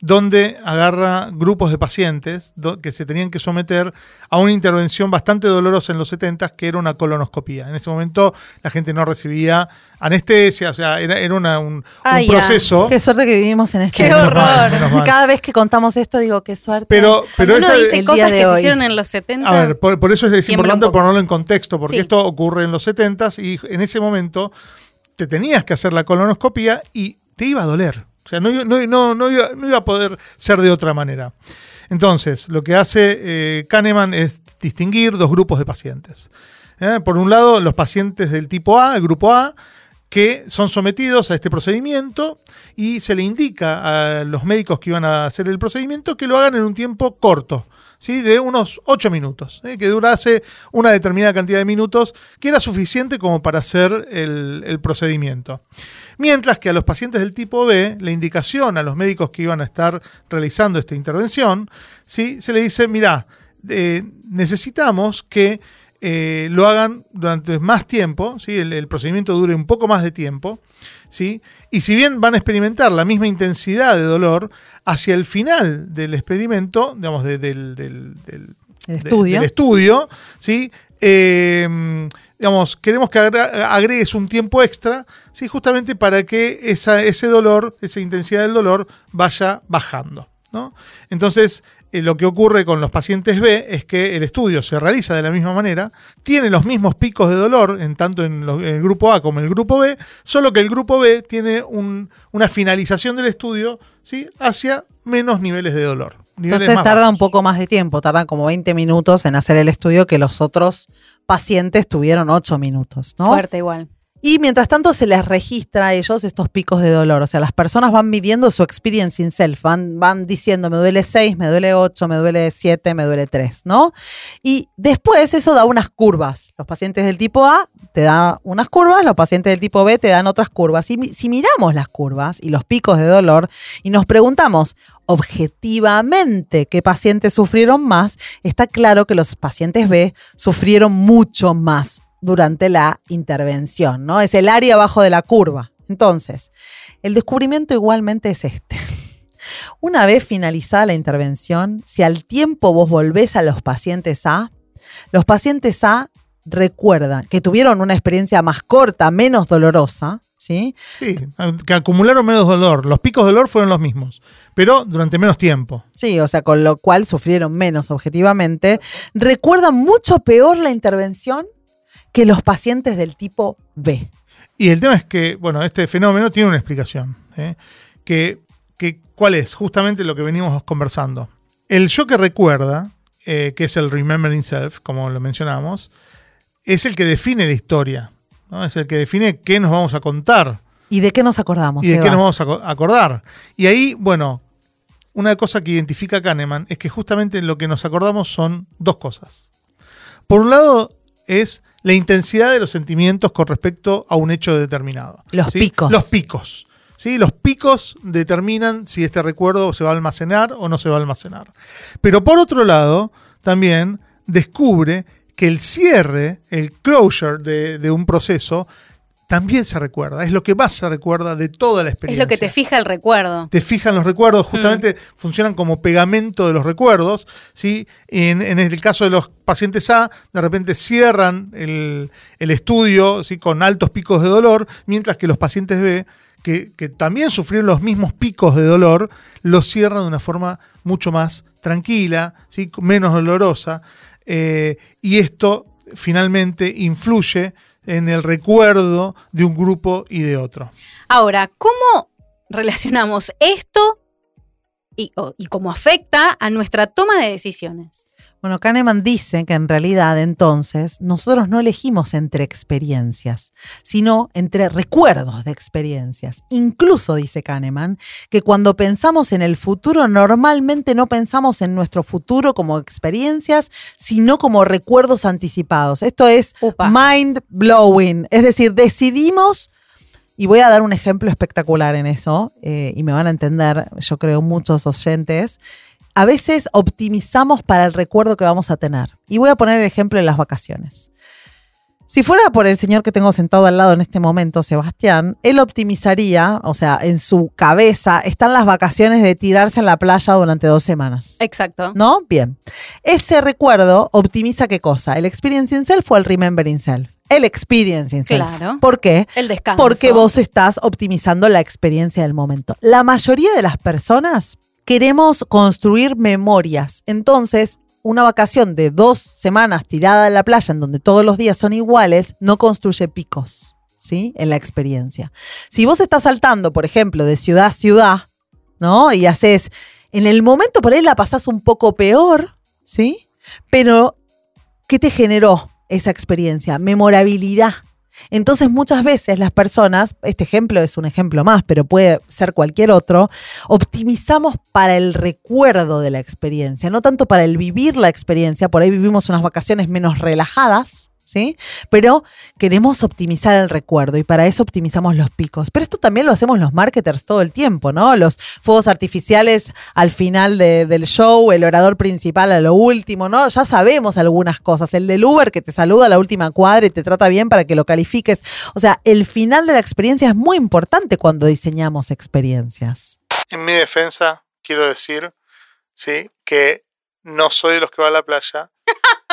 Donde agarra grupos de pacientes que se tenían que someter a una intervención bastante dolorosa en los 70 que era una colonoscopía. En ese momento la gente no recibía anestesia, o sea, era, era una- un, un Ay, ya. proceso. Qué suerte que vivimos en este Qué Menos horror. mal, menos mal. Cada vez que contamos esto digo qué suerte. Pero, pero uno esta- dice el cosas día de que hoy. se hicieron en los 70. A ver, por, por eso es importante ponerlo en contexto, porque Sí. esto ocurre en los 70s y en ese momento te tenías que hacer la colonoscopia y te iba a doler. O sea, no, no, no, no iba a poder ser de otra manera. Entonces, lo que hace eh, Kahneman es distinguir dos grupos de pacientes. ¿eh? Por un lado, los pacientes del tipo A, el grupo A, que son sometidos a este procedimiento y se le indica a los médicos que iban a hacer el procedimiento que lo hagan en un tiempo corto, ¿sí? de unos 8 minutos, ¿eh? que durase una determinada cantidad de minutos, que era suficiente como para hacer el, el procedimiento. Mientras que a los pacientes del tipo B, la indicación a los médicos que iban a estar realizando esta intervención, ¿sí? se le dice, mira, eh, necesitamos que eh, lo hagan durante más tiempo, ¿sí? el, el procedimiento dure un poco más de tiempo, ¿sí? y si bien van a experimentar la misma intensidad de dolor, hacia el final del experimento, digamos, de- del, del- del- El de- estudio. del estudio, ¿sí? Eh, digamos, queremos que agregues un tiempo extra, ¿sí? justamente para que esa, ese dolor, esa intensidad del dolor vaya bajando. ¿no? Entonces, lo que ocurre con los pacientes B es que el estudio se realiza de la misma manera, tiene los mismos picos de dolor, en tanto en, lo- en el grupo A como en el grupo B, solo que el grupo B tiene un- una finalización del estudio ¿sí? hacia menos niveles de dolor. niveles Entonces tarda bajos. un poco más de tiempo, tardan como 20 minutos en hacer el estudio que los otros pacientes tuvieron 8 minutos, ¿no? Fuerte igual. Y mientras tanto se les registra a ellos estos picos de dolor. O sea, las personas van midiendo su experience in self, van, van diciendo, me duele 6, me duele 8, me duele 7, me duele 3, ¿no? Y después eso da unas curvas. Los pacientes del tipo A te dan unas curvas, los pacientes del tipo B te dan otras curvas. Y si miramos las curvas y los picos de dolor y nos preguntamos objetivamente qué pacientes sufrieron más, está claro que los pacientes B sufrieron mucho más durante la intervención, ¿no? Es el área abajo de la curva. Entonces, el descubrimiento igualmente es este. Una vez finalizada la intervención, si al tiempo vos volvés a los pacientes A, los pacientes A recuerdan que tuvieron una experiencia más corta, menos dolorosa, ¿sí? Sí, que acumularon menos dolor. Los picos de dolor fueron los mismos, pero durante menos tiempo. Sí, o sea, con lo cual sufrieron menos objetivamente. Recuerdan mucho peor la intervención que los pacientes del tipo B. Y el tema es que, bueno, este fenómeno tiene una explicación. ¿eh? Que, que, ¿Cuál es? Justamente lo que venimos conversando. El yo que recuerda, eh, que es el remembering self, como lo mencionamos, es el que define la historia. ¿no? Es el que define qué nos vamos a contar. ¿Y de qué nos acordamos? Y de Sebas? qué nos vamos a acordar. Y ahí, bueno, una cosa que identifica Kahneman es que justamente lo que nos acordamos son dos cosas. Por un lado, es la intensidad de los sentimientos con respecto a un hecho determinado. Los ¿sí? picos. Los picos. ¿sí? Los picos determinan si este recuerdo se va a almacenar o no se va a almacenar. Pero por otro lado, también descubre que el cierre, el closure de, de un proceso, también se recuerda. Es lo que más se recuerda de toda la Es experiencia lo que te fija el recuerdo. te fijan los recuerdos, justamente funcionan como pegamento de los recuerdos. ¿sí? En, en el caso de los pacientes A, de repente cierran el, el estudio ¿sí? con altos picos de dolor, mientras que los pacientes B, que, que también sufrieron los mismos picos de dolor, los cierran de una forma mucho más tranquila, ¿sí? menos dolorosa. eh, y esto finalmente influye en el recuerdo de un grupo y de otro. Ahora, ¿cómo relacionamos esto y, cómo afecta a nuestra toma de decisiones? Bueno, Kahneman dice que en realidad entonces nosotros no elegimos entre experiencias, sino entre recuerdos de experiencias. Incluso dice Kahneman que cuando pensamos en el futuro normalmente no pensamos en nuestro futuro como experiencias, sino como recuerdos anticipados. Esto es Upa. mind blowing, es decir, decidimos y voy a dar un ejemplo espectacular en eso, eh, y me van a entender, yo creo, muchos oyentes. A veces optimizamos para el recuerdo que vamos a tener. Y voy a poner el ejemplo de las vacaciones. Si fuera por el señor que tengo sentado al lado en este momento, Sebastián, él optimizaría, o sea, en su cabeza están las vacaciones de tirarse en la playa durante dos semanas. Exacto. ¿No? Bien. Ese recuerdo optimiza qué cosa? ¿El experiencing self o el remembering self? El experiencing self. Claro. ¿Por qué? El descanso. Porque vos estás optimizando la experiencia del momento. La mayoría de las personas queremos construir memorias. Entonces, una vacación de dos semanas tirada en la playa, en donde todos los días son iguales, no construye picos, ¿sí? En la experiencia. Si vos estás saltando, por ejemplo, de ciudad a ciudad, ¿no? Y haces, en el momento por ahí la pasás un poco peor, ¿sí? Pero, ¿qué te generó esa experiencia? Memorabilidad. Entonces muchas veces las personas, este ejemplo es un ejemplo más, pero puede ser cualquier otro, optimizamos para el recuerdo de la experiencia, no tanto para el vivir la experiencia, por ahí vivimos unas vacaciones menos relajadas, ¿sí? Pero queremos optimizar el recuerdo y para eso optimizamos los picos. Pero esto también lo hacemos los marketers todo el tiempo, ¿no? Los fuegos artificiales al final de- del show, el orador principal a lo último, ¿no? Ya sabemos algunas cosas. El del Uber que te saluda a la última cuadra y te trata bien para que lo califiques. O sea, el final de la experiencia es muy importante cuando diseñamos experiencias. En mi defensa, quiero decir, sí, que no soy de los que va a la playa.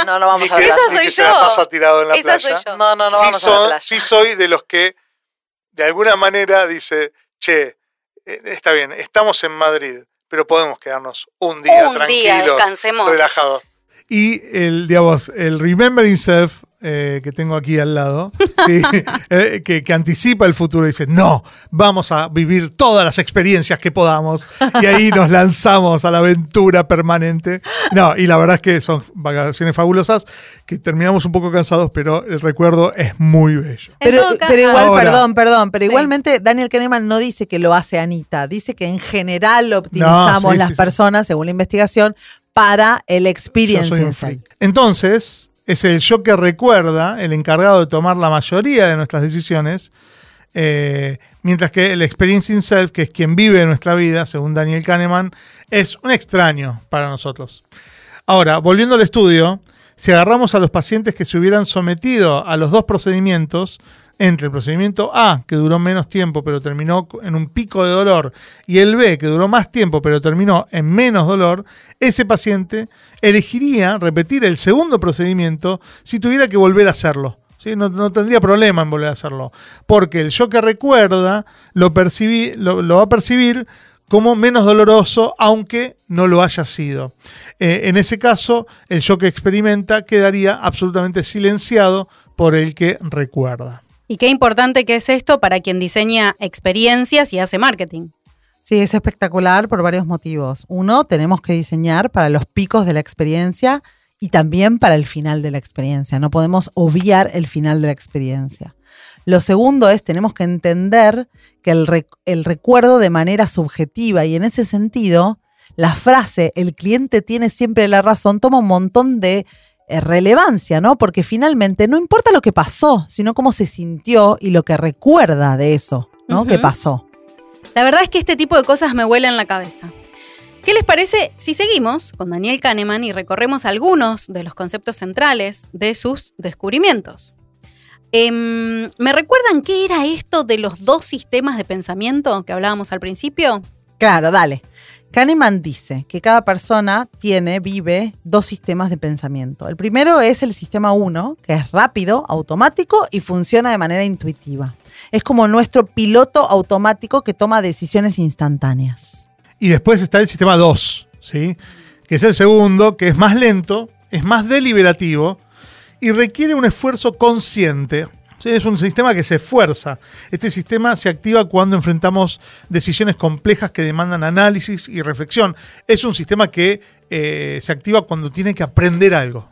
No, no ni que, Esa ni soy que se yo. la pasa tirado en la Esa playa. soy yo. No, no, no sí, vamos a la son- playa. sí soy de los que de alguna manera dice, che, eh, está bien, estamos en Madrid, pero podemos quedarnos un día Un tranquilos, día, relajados. Y el, digamos, el Remembering Self eh, que tengo aquí al lado, ¿sí? Eh, que, que anticipa el futuro y dice, no, vamos a vivir todas las experiencias que podamos y ahí nos lanzamos a la aventura permanente. No, y la verdad es que son vacaciones fabulosas, que terminamos un poco cansados, pero el recuerdo es muy bello. Pero, igual, Ahora. perdón, perdón, pero Sí. igualmente Daniel Kahneman no dice que lo hace Anita, dice que en general optimizamos No, sí, las sí, sí. personas, según la investigación, para el Yo experience. soy un freak. Entonces, es el yo que recuerda, el encargado de tomar la mayoría de nuestras decisiones, eh, mientras que el experiencing self, que es quien vive nuestra vida, según Daniel Kahneman, es un extraño para nosotros. Ahora, volviendo al estudio, si agarramos a los pacientes que se hubieran sometido a los dos procedimientos entre el procedimiento A, que duró menos tiempo pero terminó en un pico de dolor, y el B, que duró más tiempo pero terminó en menos dolor, ese paciente elegiría repetir el segundo procedimiento si tuviera que volver a hacerlo. ¿sí? No, tendría problema en volver a hacerlo, porque el yo que recuerda lo, lo, va a percibir como menos doloroso, aunque no lo haya sido. Eh, en ese caso, el yo que experimenta quedaría absolutamente silenciado por el que recuerda. Y qué importante que es esto para quien diseña experiencias y hace marketing. Sí, es espectacular por varios motivos. Uno, tenemos que diseñar para los picos de la experiencia y también para el final de la experiencia. No podemos obviar el final de la experiencia. Lo segundo es, tenemos que entender que el, el, recuerdo de manera subjetiva y en ese sentido, la frase, el cliente tiene siempre la razón, toma un montón de relevancia, ¿no? Porque finalmente no importa lo que pasó, sino cómo se sintió y lo que recuerda de eso, ¿no? Que pasó. La verdad es que este tipo de cosas me vuelan la cabeza. ¿Qué les parece si seguimos con Daniel Kahneman y recorremos algunos de los conceptos centrales de sus descubrimientos? Em, ¿Me recuerdan qué era esto de los dos sistemas de pensamiento que hablábamos al principio? Claro, dale. Kahneman dice que cada persona tiene, vive dos sistemas de pensamiento. El primero es el sistema 1, que es rápido, automático y funciona de manera intuitiva. Es como nuestro piloto automático que toma decisiones instantáneas. Y después está el sistema 2, ¿sí? que es el segundo, que es más lento, es más deliberativo y requiere un esfuerzo consciente es un sistema que se esfuerza. Este sistema se activa cuando enfrentamos decisiones complejas que demandan análisis y reflexión. Es un sistema que eh, se activa cuando tiene que aprender algo.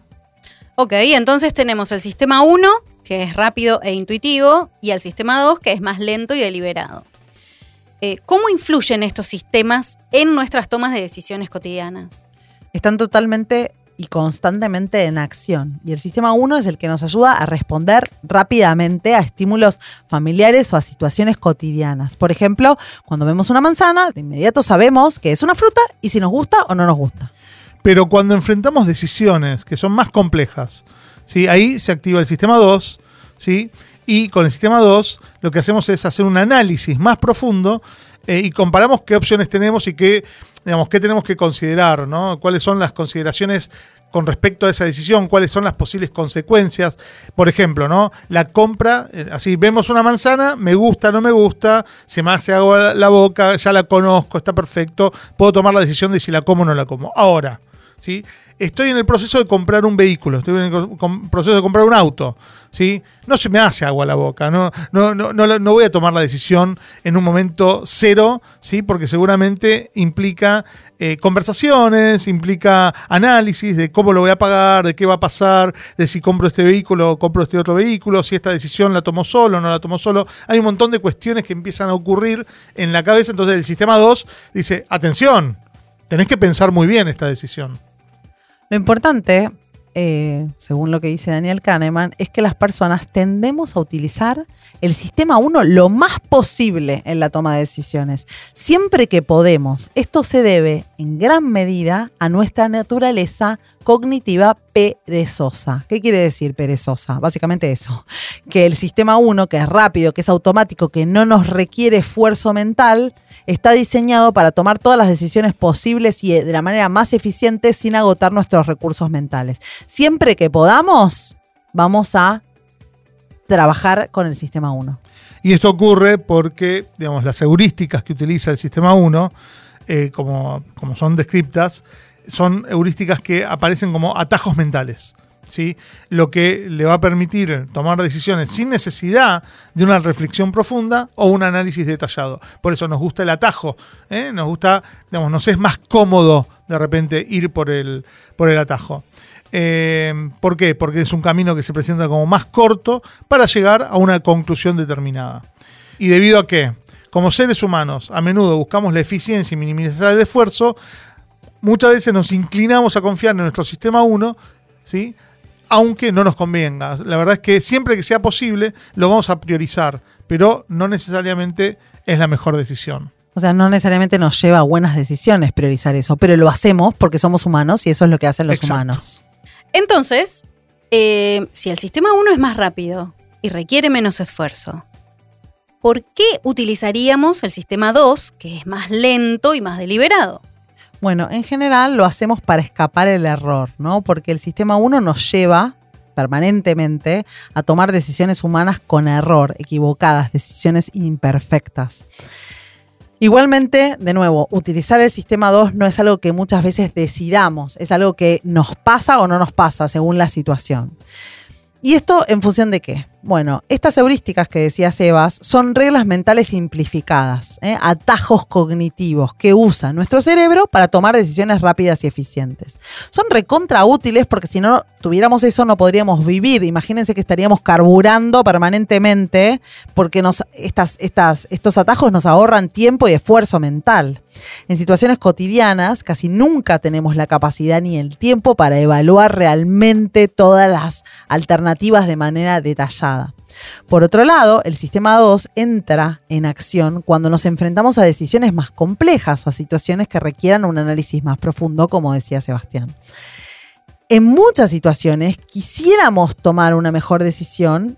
Ok, entonces tenemos el sistema 1, que es rápido e intuitivo, y el sistema 2, que es más lento y deliberado. Eh, ¿Cómo influyen estos sistemas en nuestras tomas de decisiones cotidianas? Están totalmente y constantemente en acción. Y el sistema 1 es el que nos ayuda a responder rápidamente a estímulos familiares o a situaciones cotidianas. Por ejemplo, cuando vemos una manzana, de inmediato sabemos que es una fruta y si nos gusta o no nos gusta. Pero cuando enfrentamos decisiones que son más complejas, ¿sí? ahí se activa el sistema 2, ¿sí? y con el sistema 2 lo que hacemos es hacer un análisis más profundo eh, y comparamos qué opciones tenemos y qué digamos, qué tenemos que considerar, ¿no? ¿Cuáles son las consideraciones con respecto a esa decisión? ¿Cuáles son las posibles consecuencias? Por ejemplo, ¿no? La compra, eh, así vemos una manzana, me gusta, no me gusta, se me hace agua la boca, ya la conozco, está perfecto, puedo tomar la decisión de si la como o no la como. Ahora, ¿sí? Estoy en el proceso de comprar un vehículo, estoy en el proceso de comprar un auto. ¿Sí? No se me hace agua la boca, no, no, no, no, voy a tomar la decisión en un momento cero, ¿sí? porque seguramente implica eh, conversaciones, implica análisis de cómo lo voy a pagar, de qué va a pasar, de si compro este vehículo o compro este otro vehículo, si esta decisión la tomo solo o no la tomo solo. Hay un montón de cuestiones que empiezan a ocurrir en la cabeza, entonces el sistema 2 dice, atención, tenés que pensar muy bien esta decisión. Lo importante eh, según lo que dice Daniel Kahneman, es que las personas tendemos a utilizar el sistema 1 lo más posible en la toma de decisiones, siempre que podemos. Esto se debe en gran medida a nuestra naturaleza cognitiva perezosa. ¿Qué quiere decir perezosa? Básicamente eso, que el sistema 1, que es rápido, que es automático, que no nos requiere esfuerzo mental, está diseñado para tomar todas las decisiones posibles y de la manera más eficiente sin agotar nuestros recursos mentales. Siempre que podamos, vamos a trabajar con el sistema 1. Y esto ocurre porque, digamos, las heurísticas que utiliza el sistema 1, eh, como, como son descriptas, son heurísticas que aparecen como atajos mentales. ¿sí? Lo que le va a permitir tomar decisiones sin necesidad de una reflexión profunda o un análisis detallado. Por eso nos gusta el atajo, ¿eh? nos gusta, digamos, nos es más cómodo de repente ir por el, por el atajo. Eh, ¿Por qué? Porque es un camino que se presenta como más corto para llegar a una conclusión determinada. ¿Y debido a qué? Como seres humanos, a menudo buscamos la eficiencia y minimizar el esfuerzo, muchas veces nos inclinamos a confiar en nuestro sistema 1, ¿sí? aunque no nos convenga. La verdad es que siempre que sea posible lo vamos a priorizar, pero no necesariamente es la mejor decisión. O sea, no necesariamente nos lleva a buenas decisiones priorizar eso, pero lo hacemos porque somos humanos y eso es lo que hacen los humanos. Entonces, eh, si el sistema 1 es más rápido, y requiere menos esfuerzo. ¿Por qué utilizaríamos el sistema 2, que es más lento y más deliberado? Bueno, en general lo hacemos para escapar el error, ¿no? Porque el sistema 1 nos lleva permanentemente a tomar decisiones humanas con error, equivocadas, decisiones imperfectas. Igualmente, de nuevo, utilizar el sistema 2 no es algo que muchas veces decidamos, es algo que nos pasa o no nos pasa según la situación. ¿Y esto en función de qué? Bueno, estas heurísticas que decía Sebas son reglas mentales simplificadas, ¿eh? atajos cognitivos que usa nuestro cerebro para tomar decisiones rápidas y eficientes. Son recontra útiles porque si no tuviéramos eso no podríamos vivir. Imagínense que estaríamos carburando permanentemente porque nos, estas, estas, estos atajos nos ahorran tiempo y esfuerzo mental. En situaciones cotidianas casi nunca tenemos la capacidad ni el tiempo para evaluar realmente todas las alternativas de manera detallada. Por otro lado, el sistema 2 entra en acción cuando nos enfrentamos a decisiones más complejas o a situaciones que requieran un análisis más profundo, como decía Sebastián. En muchas situaciones quisiéramos tomar una mejor decisión.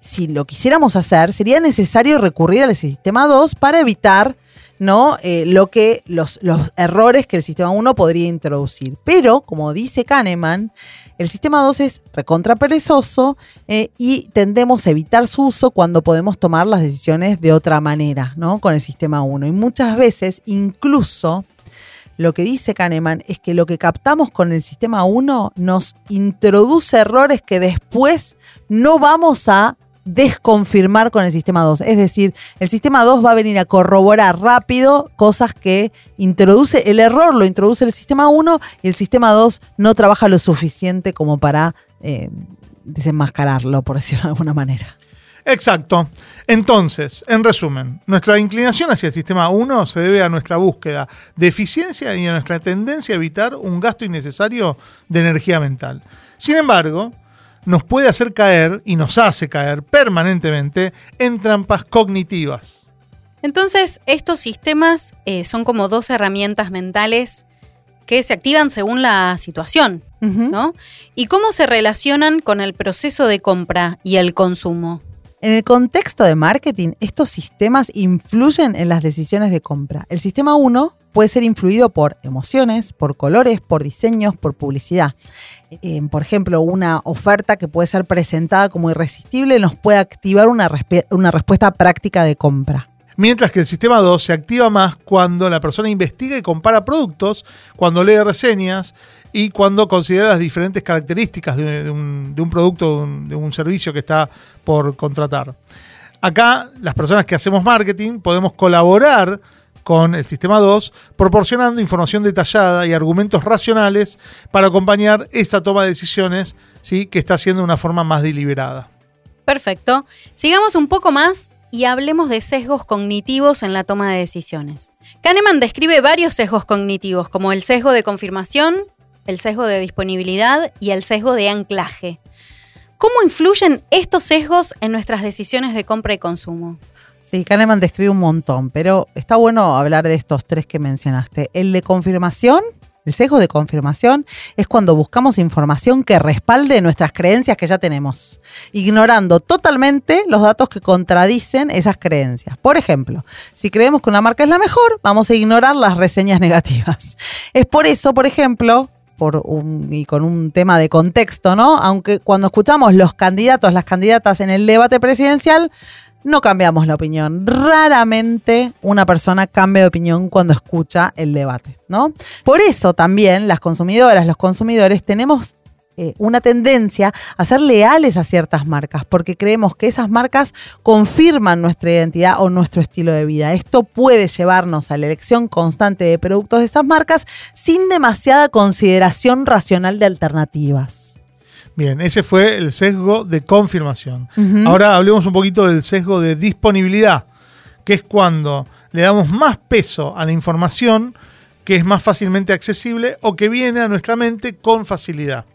Si lo quisiéramos hacer, sería necesario recurrir al sistema 2 para evitar ¿no? Eh, lo que, los, los errores que el sistema 1 podría introducir. Pero, como dice Kahneman, el sistema 2 es recontra perezoso eh, y tendemos a evitar su uso cuando podemos tomar las decisiones de otra manera, ¿no? Con el sistema 1. Y muchas veces, incluso, lo que dice Kahneman es que lo que captamos con el sistema 1 nos introduce errores que después no vamos a desconfirmar con el sistema 2. Es decir, el sistema 2 va a venir a corroborar rápido cosas que introduce, el error lo introduce el sistema 1 y el sistema 2 no trabaja lo suficiente como para eh, desenmascararlo, por decirlo de alguna manera. Exacto. Entonces, en resumen, nuestra inclinación hacia el sistema 1 se debe a nuestra búsqueda de eficiencia y a nuestra tendencia a evitar un gasto innecesario de energía mental. Sin embargo, nos puede hacer caer y nos hace caer permanentemente en trampas cognitivas. Entonces, estos sistemas eh, son como dos herramientas mentales que se activan según la situación, ¿no? ¿Y cómo se relacionan con el proceso de compra y el consumo? En el contexto de marketing, estos sistemas influyen en las decisiones de compra. El sistema 1 puede ser influido por emociones, por colores, por diseños, por publicidad. Eh, por ejemplo, una oferta que puede ser presentada como irresistible nos puede activar una, una respuesta práctica de compra. Mientras que el sistema 2 se activa más cuando la persona investiga y compara productos, cuando lee reseñas y cuando considera las diferentes características de, un, producto, de un servicio que está por contratar. Acá, las personas que hacemos marketing podemos colaborar con el sistema 2, proporcionando información detallada y argumentos racionales para acompañar esa toma de decisiones ¿sí? que está haciendo de una forma más deliberada. Perfecto. Sigamos un poco más y hablemos de sesgos cognitivos en la toma de decisiones. Kahneman describe varios sesgos cognitivos, como el sesgo de confirmación, el sesgo de disponibilidad y el sesgo de anclaje. ¿Cómo influyen estos sesgos en nuestras decisiones de compra y consumo? Sí, Kahneman describe un montón, pero está bueno hablar de estos tres que mencionaste. El de confirmación, el sesgo de confirmación es cuando buscamos información que respalde nuestras creencias que ya tenemos, ignorando totalmente los datos que contradicen esas creencias. Por ejemplo, si creemos que una marca es la mejor, vamos a ignorar las reseñas negativas. Es por eso, por ejemplo, y con un tema de contexto, ¿no? Aunque cuando escuchamos los candidatos, las candidatas en el debate presidencial, no cambiamos la opinión. Raramente una persona cambia de opinión cuando escucha el debate, ¿no? Por eso también las consumidoras, los consumidores tenemos eh, una tendencia a ser leales a ciertas marcas, porque creemos que esas marcas confirman nuestra identidad o nuestro estilo de vida. Esto puede llevarnos a la elección constante de productos de estas marcas sin demasiada consideración racional de alternativas. Bien, ese fue el sesgo de confirmación. Ahora hablemos un poquito del sesgo de disponibilidad, que es cuando le damos más peso a la información que es más fácilmente accesible o que viene a nuestra mente con facilidad.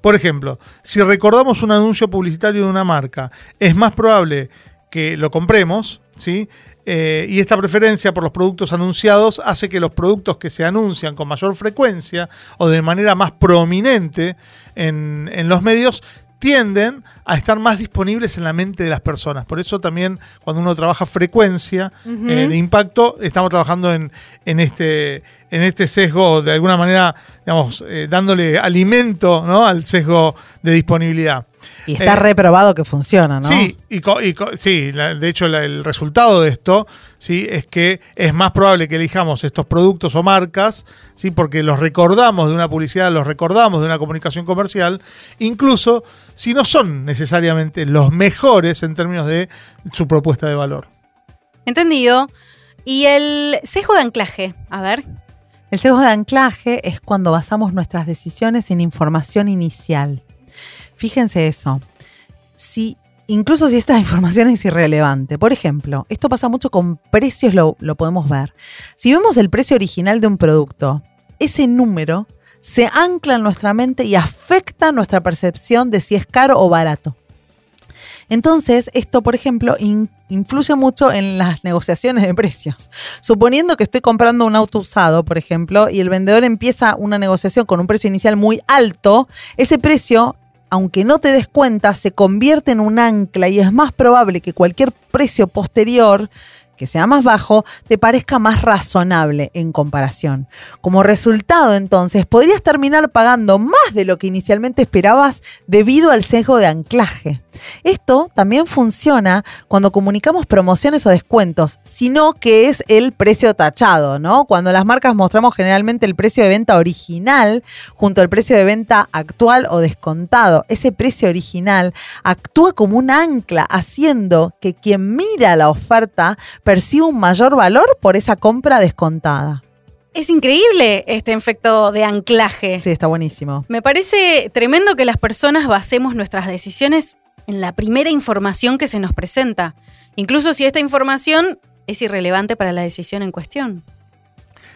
Por ejemplo, si recordamos un anuncio publicitario de una marca, es más probable que lo compremos, ¿sí? Eh, y esta preferencia por los productos anunciados hace que los productos que se anuncian con mayor frecuencia o de manera más prominente en, los medios tienden a estar más disponibles en la mente de las personas. Por eso también cuando uno trabaja frecuencia eh, de impacto, estamos trabajando en, en, este, en este sesgo, de alguna manera, digamos, eh, dándole alimento ¿no? al sesgo de disponibilidad. Y está Eh, reprobado que funciona, ¿no? Sí, y, co- y co- sí, la- de hecho la- el resultado de esto sí es que es más probable que elijamos estos productos o marcas, sí, porque los recordamos de una publicidad, los recordamos de una comunicación comercial, incluso si no son necesariamente los mejores en términos de su propuesta de valor. Entendido. Y el sesgo de anclaje, a ver. El sesgo de anclaje es cuando basamos nuestras decisiones en información inicial. Fíjense eso. Si, incluso si esta información es irrelevante. Por ejemplo, esto pasa mucho con precios, lo, podemos ver. Si vemos el precio original de un producto, ese número se ancla en nuestra mente y afecta nuestra percepción de si es caro o barato. Entonces, esto, por ejemplo, in- influye mucho en las negociaciones de precios. Suponiendo que estoy comprando un auto usado, por ejemplo, y el vendedor empieza una negociación con un precio inicial muy alto, ese precio, aunque no te des cuenta, se convierte en un ancla y es más probable que cualquier precio posterior que sea más bajo, te parezca más razonable en comparación. Como resultado, entonces, podrías terminar pagando más de lo que inicialmente esperabas debido al sesgo de anclaje. Esto también funciona cuando comunicamos promociones o descuentos, sino que es el precio tachado, ¿no? Cuando las marcas mostramos generalmente el precio de venta original junto al precio de venta actual o descontado. Ese precio original actúa como un ancla, haciendo que quien mira la oferta perciba un mayor valor por esa compra descontada. Es increíble este efecto de anclaje. Sí, está buenísimo. Me parece tremendo que las personas basemos nuestras decisiones en la primera información que se nos presenta, incluso si esta información es irrelevante para la decisión en cuestión.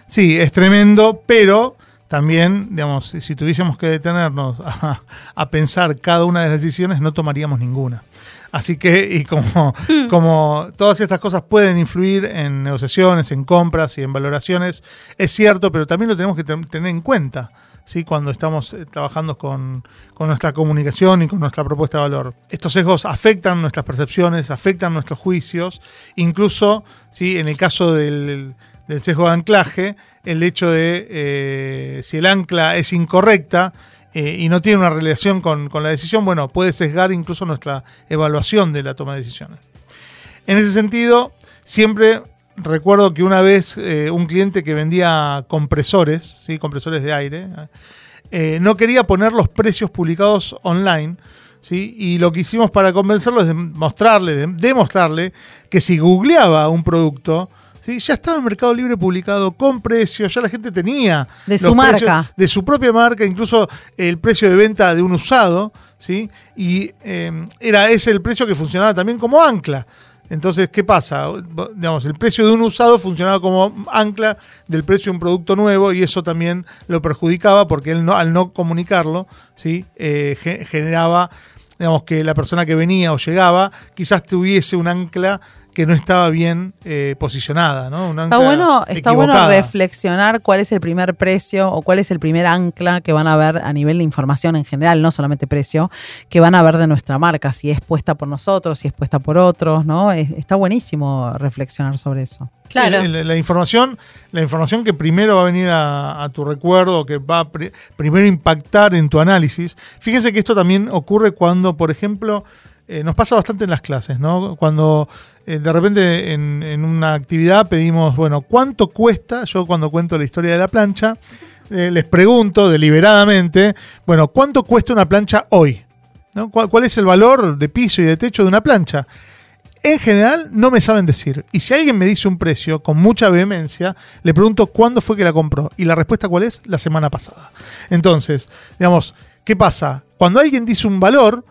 Sí, es tremendo, pero también, digamos, si tuviésemos que detenernos a, a pensar cada una de las decisiones, no tomaríamos ninguna. Así que, y como, como todas estas cosas pueden influir en negociaciones, en compras y en valoraciones, es cierto, pero también lo tenemos que ten- tener en cuenta. ¿sí? cuando estamos eh, trabajando con, con nuestra comunicación y con nuestra propuesta de valor. Estos sesgos afectan nuestras percepciones, afectan nuestros juicios, incluso ¿sí? en el caso del, del sesgo de anclaje, el hecho de eh, si el ancla es incorrecta eh, y no tiene una relación con, con la decisión, bueno, puede sesgar incluso nuestra evaluación de la toma de decisiones. En ese sentido, siempre recuerdo que una vez eh, un cliente que vendía compresores, ¿sí? compresores de aire, eh, no quería poner los precios publicados online. ¿sí? Y lo que hicimos para convencerlo es mostrarle, de- demostrarle que si googleaba un producto, ¿sí? ya estaba en Mercado Libre publicado con precios, ya la gente tenía De su marca. de su propia marca, incluso el precio de venta de un usado, ¿sí? Y eh, era ese el precio que funcionaba también como ancla. Entonces, ¿qué pasa? Digamos, el precio de un usado funcionaba como ancla del precio de un producto nuevo y eso también lo perjudicaba porque él no, al no comunicarlo, ¿sí? Eh, ge- generaba, digamos, que la persona que venía o llegaba quizás tuviese un ancla que no estaba bien eh, posicionada, ¿no? Un Está bueno, está bueno reflexionar cuál es el primer precio o cuál es el primer ancla que van a ver a nivel de información en general, no solamente precio, que van a ver de nuestra marca, si es puesta por nosotros, si es puesta por otros, ¿no? Es- está buenísimo reflexionar sobre eso. Claro. La, la información, la información que primero va a venir a, a tu recuerdo, que va a pri- primero impactar en tu análisis. Fíjense que esto también ocurre cuando, por ejemplo, eh, nos pasa bastante en las clases, ¿no? Cuando eh, de repente en, en una actividad pedimos, bueno, ¿cuánto cuesta? Yo cuando cuento la historia de la plancha, eh, les pregunto deliberadamente, bueno, ¿cuánto cuesta una plancha hoy? ¿No? ¿Cuál, cuál es el valor de piso y de techo de una plancha? En general no me saben decir. Y si alguien me dice un precio con mucha vehemencia, le pregunto cuándo fue que la compró. Y la respuesta cuál es? La semana pasada. Entonces, digamos, ¿qué pasa? Cuando alguien dice un valor,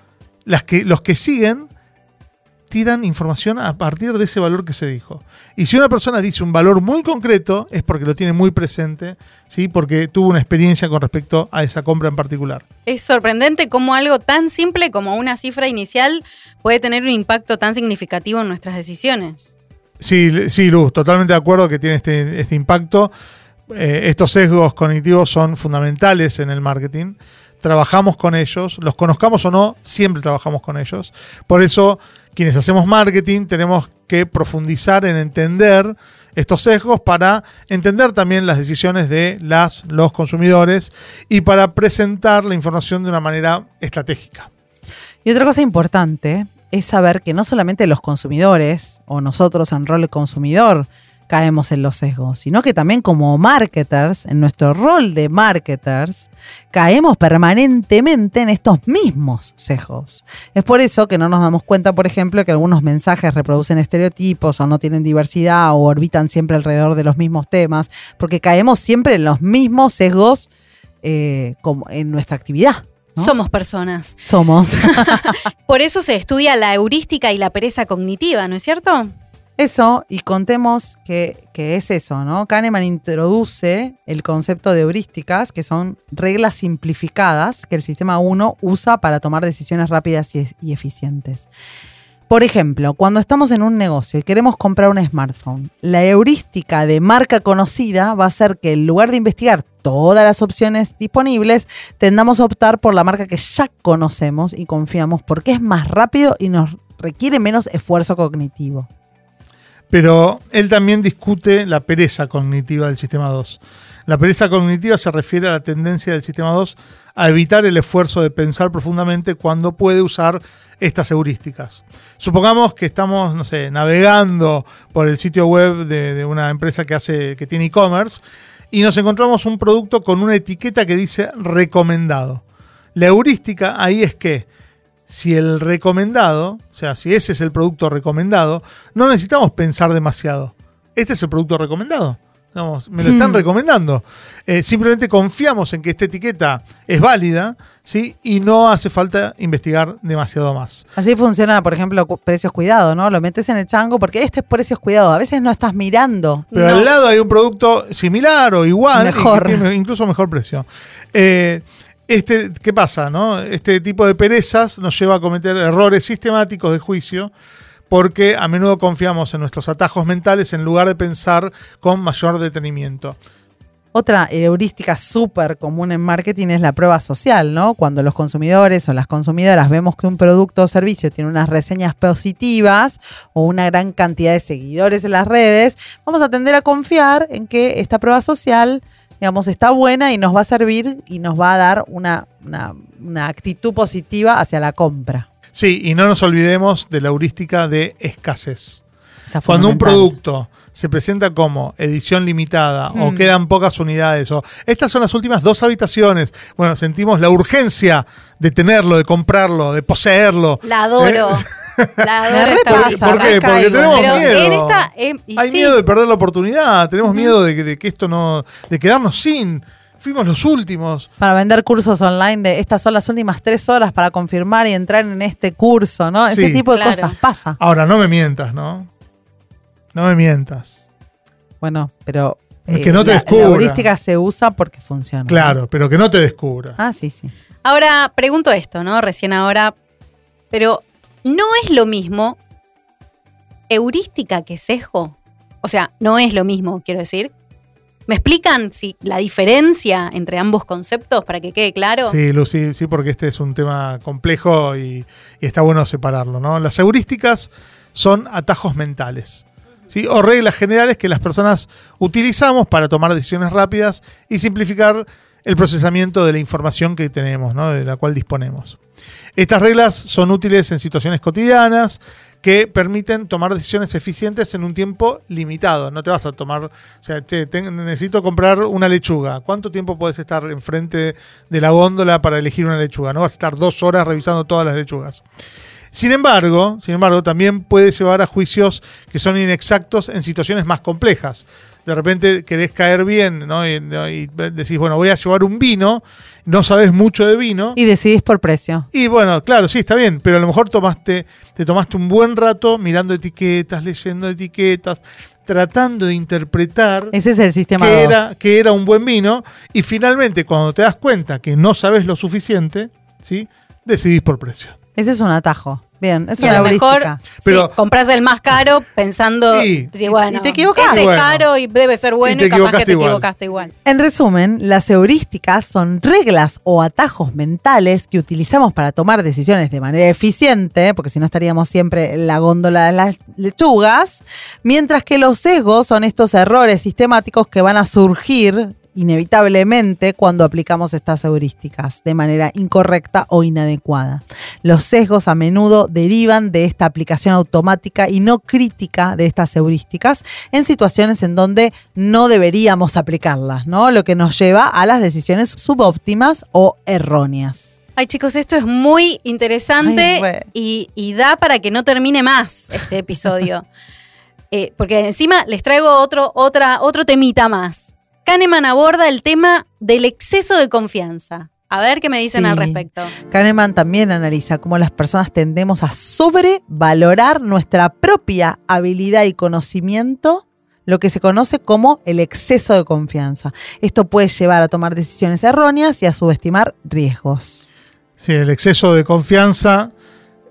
las que, los que siguen tiran información a partir de ese valor que se dijo. Y si una persona dice un valor muy concreto, es porque lo tiene muy presente, ¿sí? porque tuvo una experiencia con respecto a esa compra en particular. Es sorprendente cómo algo tan simple como una cifra inicial puede tener un impacto tan significativo en nuestras decisiones. Sí, sí, Luz, totalmente de acuerdo que tiene este, este impacto. Eh, estos sesgos cognitivos son fundamentales en el marketing, trabajamos con ellos, los conozcamos o no, siempre trabajamos con ellos. Por eso, quienes hacemos marketing tenemos que profundizar en entender estos sesgos para entender también las decisiones de los consumidores y para presentar la información de una manera estratégica. Y otra cosa importante es saber que no solamente los consumidores o nosotros en rol consumidor caemos en los sesgos, sino que también como marketers, en nuestro rol de marketers, caemos permanentemente en estos mismos sesgos. Es por eso que no nos damos cuenta, por ejemplo, que algunos mensajes reproducen estereotipos o no tienen diversidad o orbitan siempre alrededor de los mismos temas, porque caemos siempre en los mismos sesgos eh, como en nuestra actividad. ¿no? Somos personas. Somos. Por eso se estudia la heurística y la pereza cognitiva, ¿no es cierto? Eso, y contemos que, que es eso, ¿no? Kahneman introduce el concepto de heurísticas, que son reglas simplificadas que el sistema 1 usa para tomar decisiones rápidas y, y eficientes. Por ejemplo, cuando estamos en un negocio y queremos comprar un smartphone, la heurística de marca conocida va a ser que en lugar de investigar todas las opciones disponibles, tendamos a optar por la marca que ya conocemos y confiamos porque es más rápido y nos requiere menos esfuerzo cognitivo. Pero él también discute la pereza cognitiva del sistema 2. La pereza cognitiva se refiere a la tendencia del sistema 2 a evitar el esfuerzo de pensar profundamente cuando puede usar estas heurísticas. Supongamos que estamos, no sé, navegando por el sitio web de, de una empresa que hace, que tiene e-commerce, y nos encontramos un producto con una etiqueta que dice recomendado. La heurística ahí es que si el recomendado, o sea, si ese es el producto recomendado, no necesitamos pensar demasiado. Este es el producto recomendado. Me lo están Hmm. recomendando. Eh, simplemente confiamos en que esta etiqueta es válida, ¿sí? Y no hace falta investigar demasiado más. Así funciona, por ejemplo, cu- precios cuidado, ¿no? Lo metes en el chango porque este es precios cuidado. A veces no estás mirando. Pero No. al lado hay un producto similar o igual, y que Mejor. tiene incluso mejor precio. Eh, este, ¿Qué pasa? No? Este tipo de perezas nos lleva a cometer errores sistemáticos de juicio porque a menudo confiamos en nuestros atajos mentales en lugar de pensar con mayor detenimiento. Otra heurística súper común en marketing es la prueba social, ¿no? Cuando los consumidores o las consumidoras vemos que un producto o servicio tiene unas reseñas positivas o una gran cantidad de seguidores en las redes, vamos a tender a confiar en que esta prueba social, digamos, está buena y nos va a servir y nos va a dar una, una- una actitud positiva hacia la compra. Sí, y no nos olvidemos de la heurística de escasez. Cuando un producto se presenta como edición limitada o Mm. quedan pocas unidades o estas son las últimas dos habitaciones, bueno, sentimos la urgencia de tenerlo, de comprarlo, de poseerlo. La adoro. La Me esta repasa, marca. ¿Por qué? Porque caigo. tenemos Pero miedo. en esta. eh, y Hay sí, miedo de perder la oportunidad, tenemos miedo de que, de que esto no, de quedarnos sin. Fuimos los últimos. Para vender cursos online de estas son las últimas tres horas para confirmar y entrar en este curso, ¿no? Ese tipo de Claro. cosas pasa. Ahora, no me mientas, ¿no? No me mientas. Bueno, pero Es que no te la, descubra. la heurística se usa porque funciona. Claro, pero que no te descubra. Ah, sí, sí. Ahora, pregunto esto, ¿no? Recién ahora. Pero, ¿no es lo mismo heurística que sesgo? O sea, no es lo mismo, quiero decir. ¿Me explican si la diferencia entre ambos conceptos para que quede claro? Sí, Lucy, sí, porque este es un tema complejo y, y está bueno separarlo, ¿no? Las heurísticas son atajos mentales, ¿sí? O reglas generales que las personas utilizamos para tomar decisiones rápidas y simplificar el procesamiento de la información que tenemos, ¿no? De la cual disponemos. Estas reglas son útiles en situaciones cotidianas que permiten tomar decisiones eficientes en un tiempo limitado. No te vas a tomar, o sea, che, necesito comprar una lechuga. ¿Cuánto tiempo puedes estar enfrente de la góndola para elegir una lechuga? No vas a estar dos horas revisando todas las lechugas. Sin embargo, sin embargo, también puede llevar a juicios que son inexactos en situaciones más complejas. De repente querés caer bien, ¿no? Y, y decís, bueno, voy a llevar un vino, no sabes mucho de vino. Y decidís por precio. Y bueno, claro, sí, está bien, pero a lo mejor tomaste, te tomaste un buen rato mirando etiquetas, leyendo etiquetas, tratando de interpretar Ese es el sistema que 2. era, que era un buen vino, y finalmente cuando te das cuenta que no sabes lo suficiente, ¿sí? decidís por precio. Ese es un atajo. Bien, es Y a una lo mejor. Pero- sí, compras el más caro pensando, Sí. sí, bueno, y te equivocás. este Bueno. es caro y debe ser bueno te y, capaz que equivocaste te igual. equivocaste igual. En resumen, las heurísticas son reglas o atajos mentales que utilizamos para tomar decisiones de manera eficiente, porque si no estaríamos siempre en la góndola de las lechugas, mientras que los sesgos son estos errores sistemáticos que van a surgir inevitablemente cuando aplicamos estas heurísticas de manera incorrecta o inadecuada. Los sesgos a menudo derivan de esta aplicación automática y no crítica de estas heurísticas en situaciones en donde no deberíamos aplicarlas, ¿no? Lo que nos lleva a las decisiones subóptimas o erróneas. Ay, chicos, esto es muy interesante Ay, y, y da para que no termine más este episodio. Eh, porque encima les traigo otro, otra, otro temita más. Kahneman aborda el tema del exceso de confianza. A ver qué me dicen Sí. al respecto. Kahneman también analiza cómo las personas tendemos a sobrevalorar nuestra propia habilidad y conocimiento, lo que se conoce como el exceso de confianza. Esto puede llevar a tomar decisiones erróneas y a subestimar riesgos. Sí, el exceso de confianza,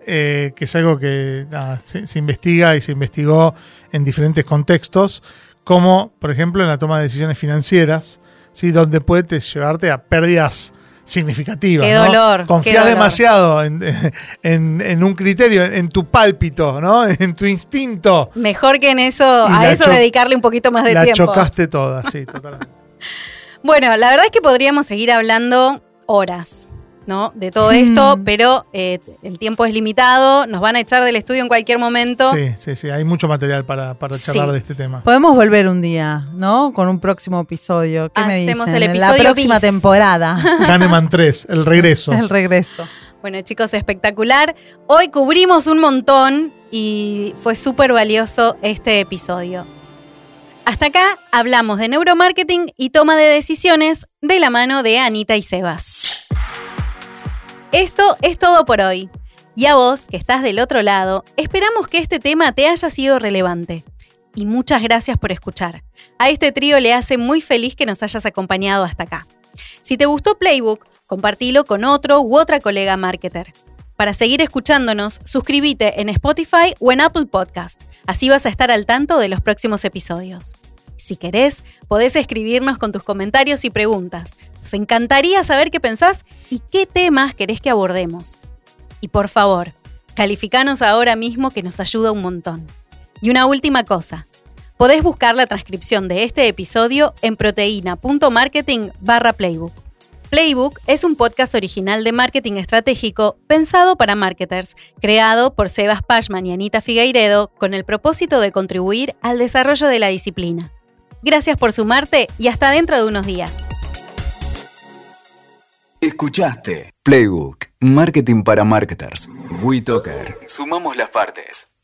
eh, que es algo que se investiga y se investigó en diferentes contextos, como por ejemplo en la toma de decisiones financieras, ¿sí? donde puede llevarte a pérdidas significativas. Qué ¿no? dolor, qué Confías dolor. demasiado en, en- en un criterio, en, en tu pálpito, ¿no? en tu instinto. Mejor que en eso, Y a la eso dedicarle un poquito más de La tiempo. chocaste toda, sí, totalmente. Bueno, la verdad es que podríamos seguir hablando horas, ¿no? De todo esto, Mm. pero eh, el tiempo es limitado, nos van a echar del estudio en cualquier momento. Sí, sí, sí, hay mucho material para, para charlar Sí. de este tema. Podemos volver un día, ¿no? Con un próximo episodio. ¿Qué me Hacemos dicen? el En la episodio próxima bis. temporada. Kahneman 3, el regreso. el regreso. Bueno, chicos, espectacular. Hoy cubrimos un montón y fue súper valioso este episodio. Hasta acá hablamos de neuromarketing y toma de decisiones de la mano de Anita y Sebas. Esto es todo por hoy. Y a vos, que estás del otro lado, esperamos que este tema te haya sido relevante. Y muchas gracias por escuchar. A este trío le hace muy feliz que nos hayas acompañado hasta acá. Si te gustó Playbook, compartilo con otro u otra colega marketer. Para seguir escuchándonos, suscríbete en Spotify o en Apple Podcast. Así vas a estar al tanto de los próximos episodios. Si querés, podés escribirnos con tus comentarios y preguntas. Nos encantaría saber qué pensás y qué temas querés que abordemos. Y por favor, calificanos ahora mismo que nos ayuda un montón. Y una última cosa. Podés buscar la transcripción de este episodio en proteína.marketing barra playbook. Playbook es un podcast original de marketing estratégico pensado para marketers, creado por Sebas Pashman y Anita Figueiredo con el propósito de contribuir al desarrollo de la disciplina. Gracias por sumarte y hasta dentro de unos días. Escuchaste Playbook, Marketing para Marketers. WeToker. Sumamos las partes.